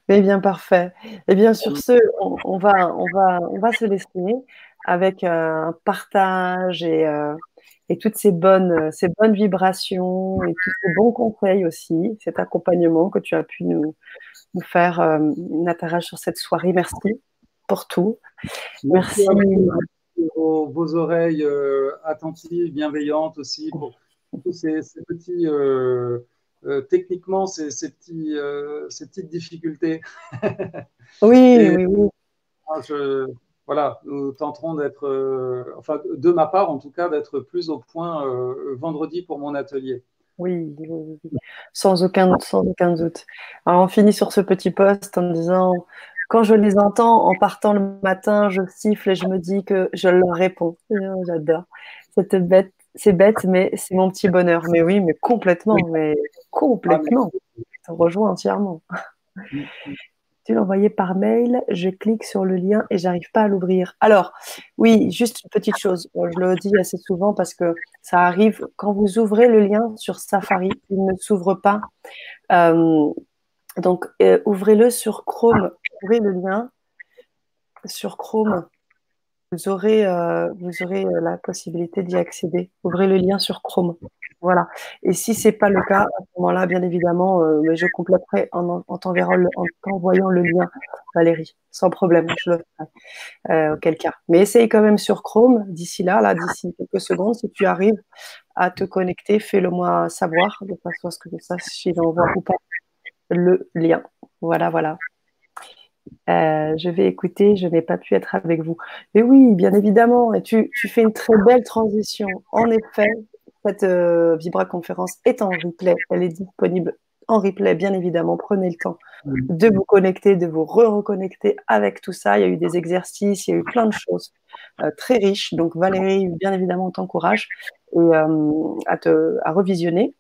Mais bien, parfait. Et eh bien, sur ce, on, va, on, va, on va se laisser avec un partage et, euh, et toutes ces bonnes, ces bonnes vibrations et tous ces bons conseils aussi, cet accompagnement que tu as pu nous, nous faire, euh, sur cette soirée. Merci pour tout. Merci. Pour vos, oreilles euh, attentives, bienveillantes aussi, pour ces, petits, euh, euh, techniquement, ces, ces petits, euh, ces petites difficultés. oui, oui, oui. Voilà, nous tenterons d'être, enfin, de ma part en tout cas, d'être plus au point vendredi pour mon atelier. Oui, Sans, aucun, sans aucun doute. Alors, on finit sur ce petit post en disant quand je les entends en partant le matin, je siffle et je me dis que je leur réponds. J'adore cette bête c'est bête, mais c'est mon petit bonheur. Mais oui, mais complètement, mais complètement. Je te rejoins entièrement. Tu envoyé par mail, je clique sur le lien et j'arrive pas à l'ouvrir. Alors, oui, juste une petite chose. Je le dis assez souvent parce que ça arrive quand vous ouvrez le lien sur Safari, il ne s'ouvre pas. Euh, donc, euh, ouvrez-le sur Chrome. Ouvrez le lien sur Chrome vous aurez, euh, vous aurez euh, la possibilité d'y accéder. Ouvrez le lien sur Chrome. Voilà. Et si ce n'est pas le cas, à ce moment-là, bien évidemment, euh, je compléterai en, en t'envoyant le lien, Valérie, sans problème, je le ferai. auquel cas. Mais essaye quand même sur Chrome d'ici là, là, d'ici quelques secondes, si tu arrives à te connecter, fais-le moi savoir, de façon à ce que je sache si j'envoie ou pas le lien. Voilà, voilà. Euh, je vais écouter, je n'ai pas pu être avec vous. Mais oui, bien évidemment, et tu, fais une très belle transition. En effet, cette euh, Vibra conférence est en replay, elle est disponible en replay, bien évidemment. Prenez le temps de vous connecter, de vous re-reconnecter avec tout ça. Il y a eu des exercices, il y a eu plein de choses euh, très riches. Donc Valérie, bien évidemment, on t'encourage. et à, te, à revisionner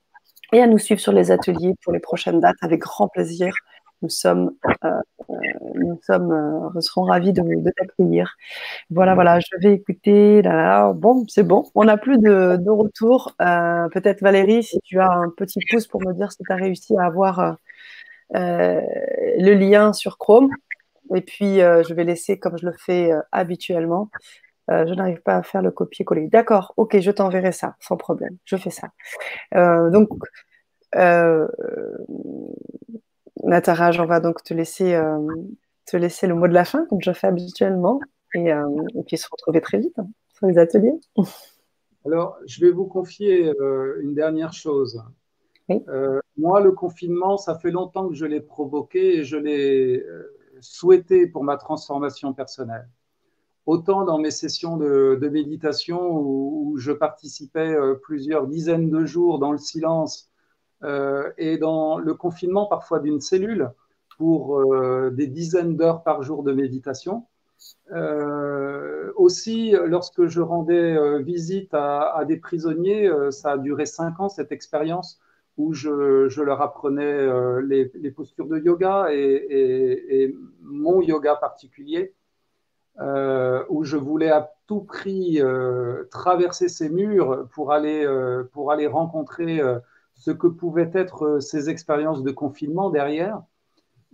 et à nous suivre sur les ateliers pour les prochaines dates avec grand plaisir. Nous sommes, euh, euh, nous sommes, euh, serons ravis de, t'accueillir. Voilà, voilà, je vais écouter. Bon, c'est bon. On n'a plus de, de retour. Peut-être Valérie, si tu as un petit pouce pour me dire si tu as réussi à avoir le lien sur Chrome. Et puis, je vais laisser comme je le fais habituellement. je n'arrive pas à faire le copier-coller. D'accord, ok, je t'enverrai ça, sans problème. Je fais ça. donc, Nataraj, on va donc te laisser, euh, te laisser le mot de la fin, comme je fais habituellement, et, euh, puis se retrouver très vite hein, sur les ateliers. Alors, je vais vous confier euh, une dernière chose. moi, le confinement, ça fait longtemps que je l'ai provoqué et je l'ai souhaité pour ma transformation personnelle. Autant dans mes sessions de, méditation où, je participais plusieurs dizaines de jours dans le silence et dans le confinement parfois d'une cellule pour euh, des dizaines d'heures par jour de méditation. Euh, aussi, lorsque je rendais visite à, des prisonniers, ça a duré cinq ans cette expérience où je, leur apprenais les, postures de yoga et, mon yoga particulier, où je voulais à tout prix traverser ces murs pour aller, pour aller rencontrer ce que pouvaient être euh, ces expériences de confinement derrière.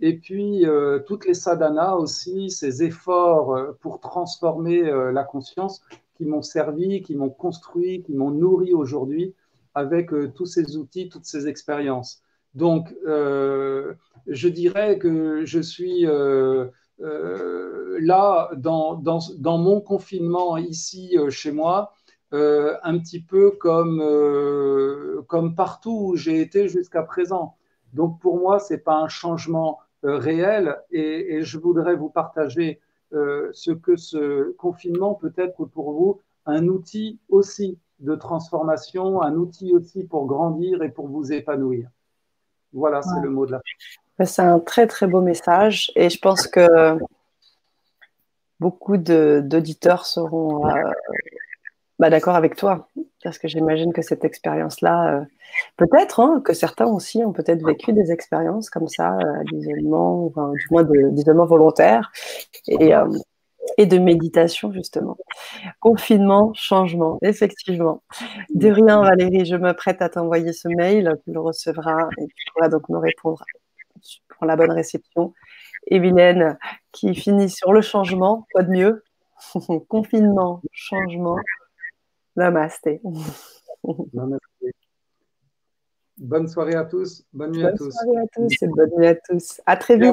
Et puis, euh, toutes les sadhanas aussi, ces efforts euh, pour transformer la conscience qui m'ont servi, qui m'ont construit, qui m'ont nourri aujourd'hui avec tous ces outils, toutes ces expériences. Donc, je dirais que je suis là dans, mon confinement ici chez moi euh, un petit peu comme, euh, comme partout où j'ai été jusqu'à présent. Donc pour moi, ce n'est pas un changement euh, réel et, je voudrais vous partager ce que ce confinement peut être pour vous un outil aussi de transformation, un outil aussi pour grandir et pour vous épanouir. Voilà, c'est le mot de la fin. C'est un très très beau message et je pense que beaucoup d'auditeurs seront bah, d'accord avec toi, parce que j'imagine que cette expérience-là, euh, peut-être hein, que certains aussi ont peut-être vécu des expériences comme ça, euh, d'isolement, enfin, du moins d'isolement volontaire, et, euh, et de méditation justement. Confinement, changement, effectivement. De rien, Valérie, je me prête à t'envoyer ce mail, tu le recevras et tu pourras donc me répondre pour la bonne réception. Et qui finit sur le changement, quoi de mieux Confinement, changement, Namasté. Namasté. Bonne soirée à tous. Bonne nuit à tous. Bonne soirée à tous et bonne nuit à tous. À très vite.